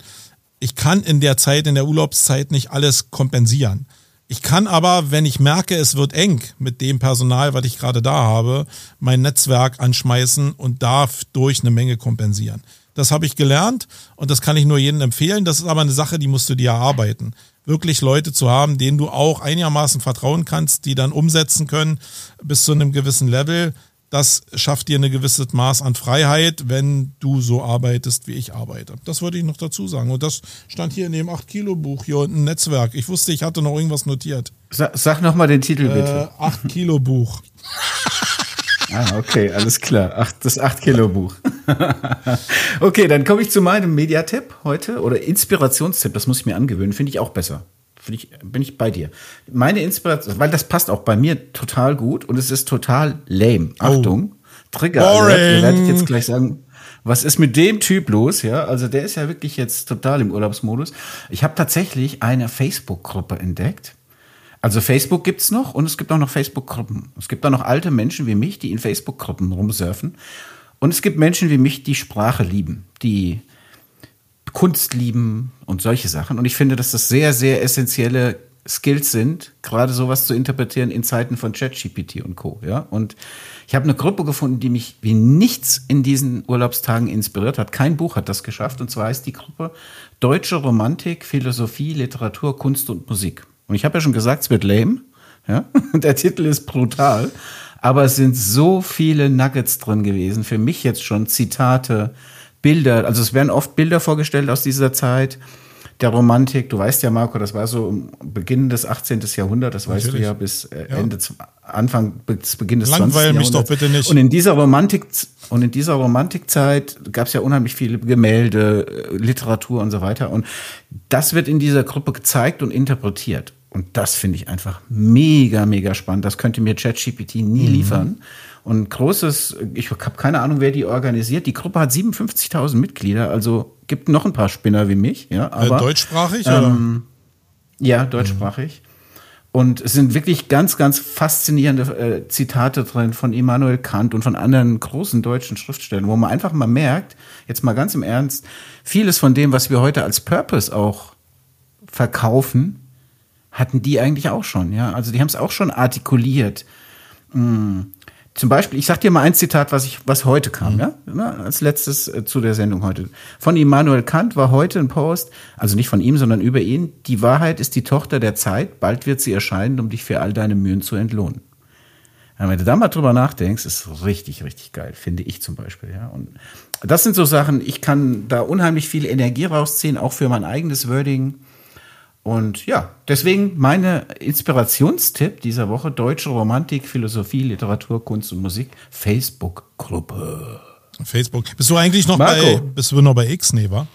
Ich kann in der Zeit, in der Urlaubszeit nicht alles kompensieren. Ich kann aber, wenn ich merke, es wird eng mit dem Personal, was ich gerade da habe, mein Netzwerk anschmeißen und dadurch eine Menge kompensieren. Das habe ich gelernt und das kann ich nur jedem empfehlen. Das ist aber eine Sache, die musst du dir erarbeiten. Wirklich Leute zu haben, denen du auch einigermaßen vertrauen kannst, die dann umsetzen können bis zu einem gewissen Level. Das schafft dir ein gewisses Maß an Freiheit, wenn du so arbeitest, wie ich arbeite. Das wollte ich noch dazu sagen. Und das stand hier in dem 8-Kilo-Buch hier unten, Netzwerk. Ich wusste, ich hatte noch irgendwas notiert. Sag, sag noch mal den Titel bitte. Äh, 8-Kilo-Buch. Ah, okay, alles klar. Ach, das 8-Kilo-Buch. okay, dann komme ich zu meinem Mediatipp heute oder Inspirationstipp. Das muss ich mir angewöhnen. Finde ich auch besser. Finde ich, bin ich bei dir. Meine Inspiration, weil das passt auch bei mir total gut und es ist total lame. Achtung, Trigger. Alert. Ihr Boring. werdet jetzt gleich sagen, was ist mit dem Typ los? Ja, also der ist ja wirklich jetzt total im Urlaubsmodus. Ich habe tatsächlich eine Facebook-Gruppe entdeckt. Also Facebook gibt's noch und es gibt auch noch Facebook-Gruppen. Es gibt auch noch alte Menschen wie mich, die in Facebook-Gruppen rumsurfen. Und es gibt Menschen wie mich, die Sprache lieben, die Kunst lieben und solche Sachen. Und ich finde, dass das sehr, sehr essentielle Skills sind, gerade sowas zu interpretieren in Zeiten von ChatGPT und Co. Ja, und ich habe eine Gruppe gefunden, die mich wie nichts in diesen Urlaubstagen inspiriert hat. Kein Buch hat das geschafft. Und zwar heißt die Gruppe Deutsche Romantik, Philosophie, Literatur, Kunst und Musik. Und ich habe ja schon gesagt, es wird lame. Ja, der Titel ist brutal. Aber es sind so viele Nuggets drin gewesen. Für mich jetzt schon Zitate, Bilder. Also es werden oft Bilder vorgestellt aus dieser Zeit der Romantik. Du weißt ja, Marco, das war so Beginn des 18. Jahrhunderts, das weißt Natürlich. du ja, bis äh, Ende, ja. Anfang bis Beginn des Langweil 20. mich doch bitte nicht. Und in dieser Romantik und in dieser Romantikzeit gab es ja unheimlich viele Gemälde, äh, Literatur und so weiter. Und das wird in dieser Gruppe gezeigt und interpretiert. Und das finde ich einfach mega, mega spannend. Das könnte mir ChatGPT nie mhm. liefern. Und großes, ich habe keine Ahnung, wer die organisiert. Die Gruppe hat 57.000 Mitglieder, also gibt noch ein paar Spinner wie mich. Ja, äh, aber, äh, deutschsprachig? Ähm, ja, deutschsprachig. Mhm. Und es sind wirklich ganz, ganz faszinierende äh, Zitate drin von Immanuel Kant und von anderen großen deutschen Schriftstellern, wo man einfach mal merkt, jetzt mal ganz im Ernst, vieles von dem, was wir heute als Purpose auch verkaufen, hatten die eigentlich auch schon. Ja, also die haben es auch schon artikuliert. Hm. Zum Beispiel, ich sag dir mal ein Zitat, was ich, was heute kam, mhm. ja, als letztes äh, zu der Sendung heute. Von Immanuel Kant war heute ein Post, also nicht von ihm, sondern über ihn. Die Wahrheit ist die Tochter der Zeit. Bald wird sie erscheinen, um dich für all deine Mühen zu entlohnen. Ja, wenn du da mal drüber nachdenkst, ist richtig, richtig geil, finde ich zum Beispiel, ja. Und das sind so Sachen, ich kann da unheimlich viel Energie rausziehen, auch für mein eigenes Wording. Und ja, deswegen meine Inspirationstipp dieser Woche: Deutsche Romantik, Philosophie, Literatur, Kunst und Musik, Facebook-Gruppe. Facebook. Bist du eigentlich noch Marco. bei, bist du noch bei X, nee, war?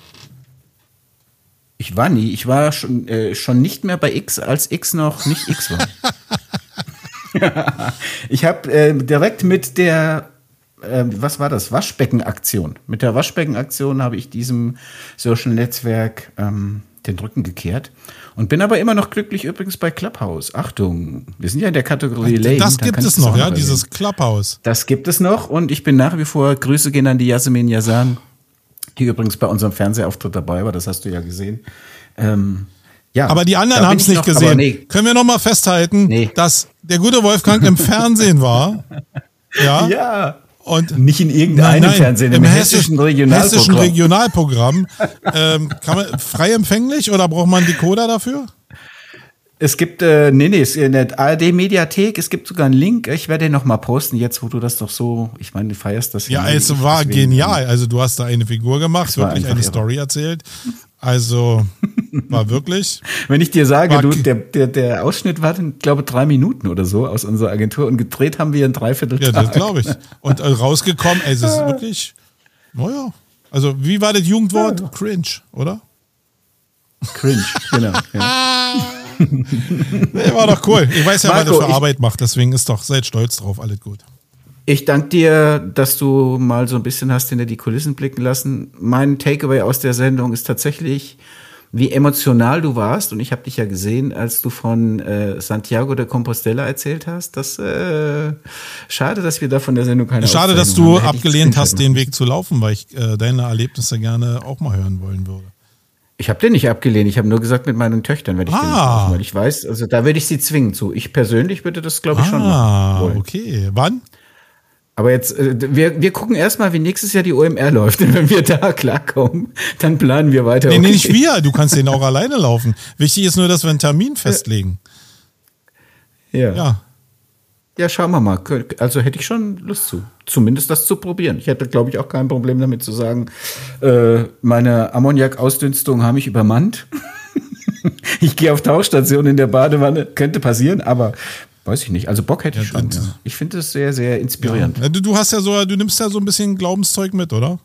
Ich war nie. Ich war schon, äh, schon nicht mehr bei X, als X noch nicht X war. ich habe äh, direkt mit der, äh, was war das, Waschbeckenaktion. Mit der Waschbeckenaktion habe ich diesem Social Netzwerk ähm, den Rücken gekehrt. Und bin aber immer noch glücklich übrigens bei Clubhouse. Achtung, wir sind ja in der Kategorie Lane. Das gibt es noch, ja, dieses Clubhouse. Das gibt es noch und ich bin nach wie vor, Grüße gehen an die Jasmin Yazan, die übrigens bei unserem Fernsehauftritt dabei war, das hast du ja gesehen. Ähm, ja, aber die anderen haben es nicht noch, gesehen. Nee. Können wir noch mal festhalten, nee. dass der gute Wolfgang im Fernsehen war? Ja. Ja. Und nicht in irgendeinem nein, Fernsehen, im, im hessischen, Regionalprogramm. Hessischen Regionalprogramm. ähm, kann man frei empfänglich oder braucht man Decoder dafür? Es gibt, äh, nee, nee, in der ARD-Mediathek, es gibt sogar einen Link. Ich werde den noch mal posten, jetzt wo du das doch so, ich meine, du feierst das ja. Ja, es war genial. Also du hast da eine Figur gemacht, wirklich eine. Story erzählt. Also war wirklich. Wenn ich dir sage, du, der, der, der Ausschnitt war, ich glaube, drei Minuten oder so aus unserer Agentur und gedreht haben wir ein Dreiviertel Ja, das glaube ich. Und äh, rausgekommen, ey, es ist wirklich, naja. Also, wie war das Jugendwort? Ja. Cringe, oder? Cringe, genau. Ja. nee, war doch cool. Ich weiß ja, Marco, was er für Arbeit macht, deswegen ist doch, seid stolz drauf, alles gut. Ich danke dir, dass du mal so ein bisschen hast hinter die Kulissen blicken lassen. Mein Takeaway aus der Sendung ist tatsächlich, wie emotional du warst. Und ich habe dich ja gesehen, als du von äh, Santiago de Compostela erzählt hast. Das äh, schade, dass wir da von der Sendung keine Schade, dass du abgelehnt hast, den Weg zu laufen, weil ich äh, deine Erlebnisse gerne auch mal hören wollen würde. Ich habe den nicht abgelehnt. Ich habe nur gesagt, mit meinen Töchtern werde ich ah. den laufen, weil ich weiß, also da würde ich sie zwingen zu. Ich persönlich würde das, glaube ich, ah, schon machen. Ah, okay. Wann? Aber jetzt, äh, wir, wir gucken erstmal, wie nächstes Jahr die OMR läuft. Und wenn wir da klarkommen, dann planen wir weiter. Nee, okay. nicht wir. Du kannst den auch alleine laufen. Wichtig ist nur, dass wir einen Termin festlegen. Ja. Ja. Ja, schauen wir mal. Also hätte ich schon Lust zu. Zumindest das zu probieren. Ich hätte, glaube ich, auch kein Problem damit zu sagen, äh, meine Ammoniak-Ausdünstung haben mich übermannt. ich gehe auf Tauchstation in der Badewanne. Könnte passieren, aber Weiß ich nicht. Also Bock hätte ich schon. Ja. Ich finde es sehr, sehr inspirierend. Ja. Du, hast ja so, du nimmst ja so ein bisschen Glaubenszeug mit, oder?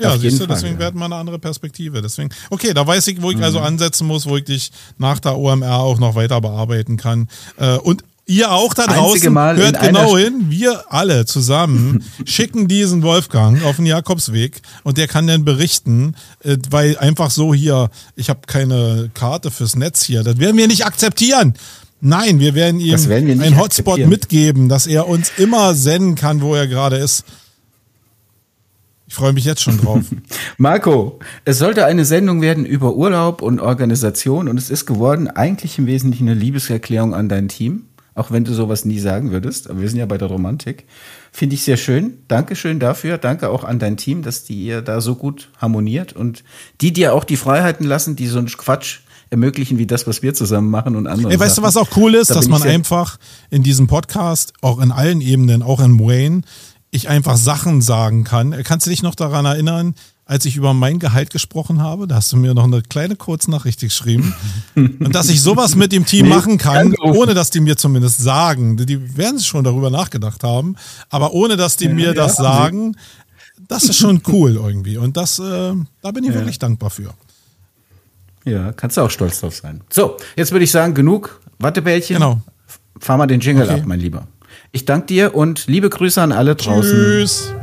Ja, siehst du, deswegen ja. werden wir eine andere Perspektive. Deswegen, okay, da weiß ich, wo ich also mhm. also ansetzen muss, wo ich dich nach der OMR auch noch weiter bearbeiten kann. Äh, und Ihr auch da draußen, Mal hört genau hin, wir alle zusammen schicken diesen Wolfgang auf den Jakobsweg und der kann dann berichten, äh, weil einfach so hier, ich habe keine Karte fürs Netz hier, das werden wir nicht akzeptieren. Nein, wir werden ihm einen Hotspot mitgeben, dass er uns immer senden kann, wo er gerade ist. Ich freue mich jetzt schon drauf. Marco, es sollte eine Sendung werden über Urlaub und Organisation und es ist geworden eigentlich im Wesentlichen eine Liebeserklärung an dein Team. Auch wenn du sowas nie sagen würdest, aber wir sind ja bei der Romantik. Finde ich sehr schön. Dankeschön dafür. Danke auch an dein Team, dass die ihr da so gut harmoniert und die dir auch die Freiheiten lassen, die so einen Quatsch ermöglichen, wie das, was wir zusammen machen und andere. Ey, weißt Sachen. du, was auch cool ist, da dass man einfach in diesem Podcast, auch in allen Ebenen, auch in Wayne, ich einfach Sachen sagen kann. Kannst du dich noch daran erinnern, als ich über mein Gehalt gesprochen habe? Da hast du mir noch eine kleine Kurznachricht geschrieben. Und dass ich sowas mit dem Team nee, machen kann, ohne dass die mir zumindest sagen. Die werden schon darüber nachgedacht haben, aber ohne dass die mir ja, das sagen, das ist schon cool irgendwie. Und das, äh, da bin ich ja. wirklich dankbar für. Ja, kannst du auch stolz drauf sein. So, jetzt würde ich sagen, genug Wattebällchen. Genau. Fahr mal den Jingle okay. ab, mein Lieber. Ich danke dir und liebe Grüße an alle draußen. Tschüss.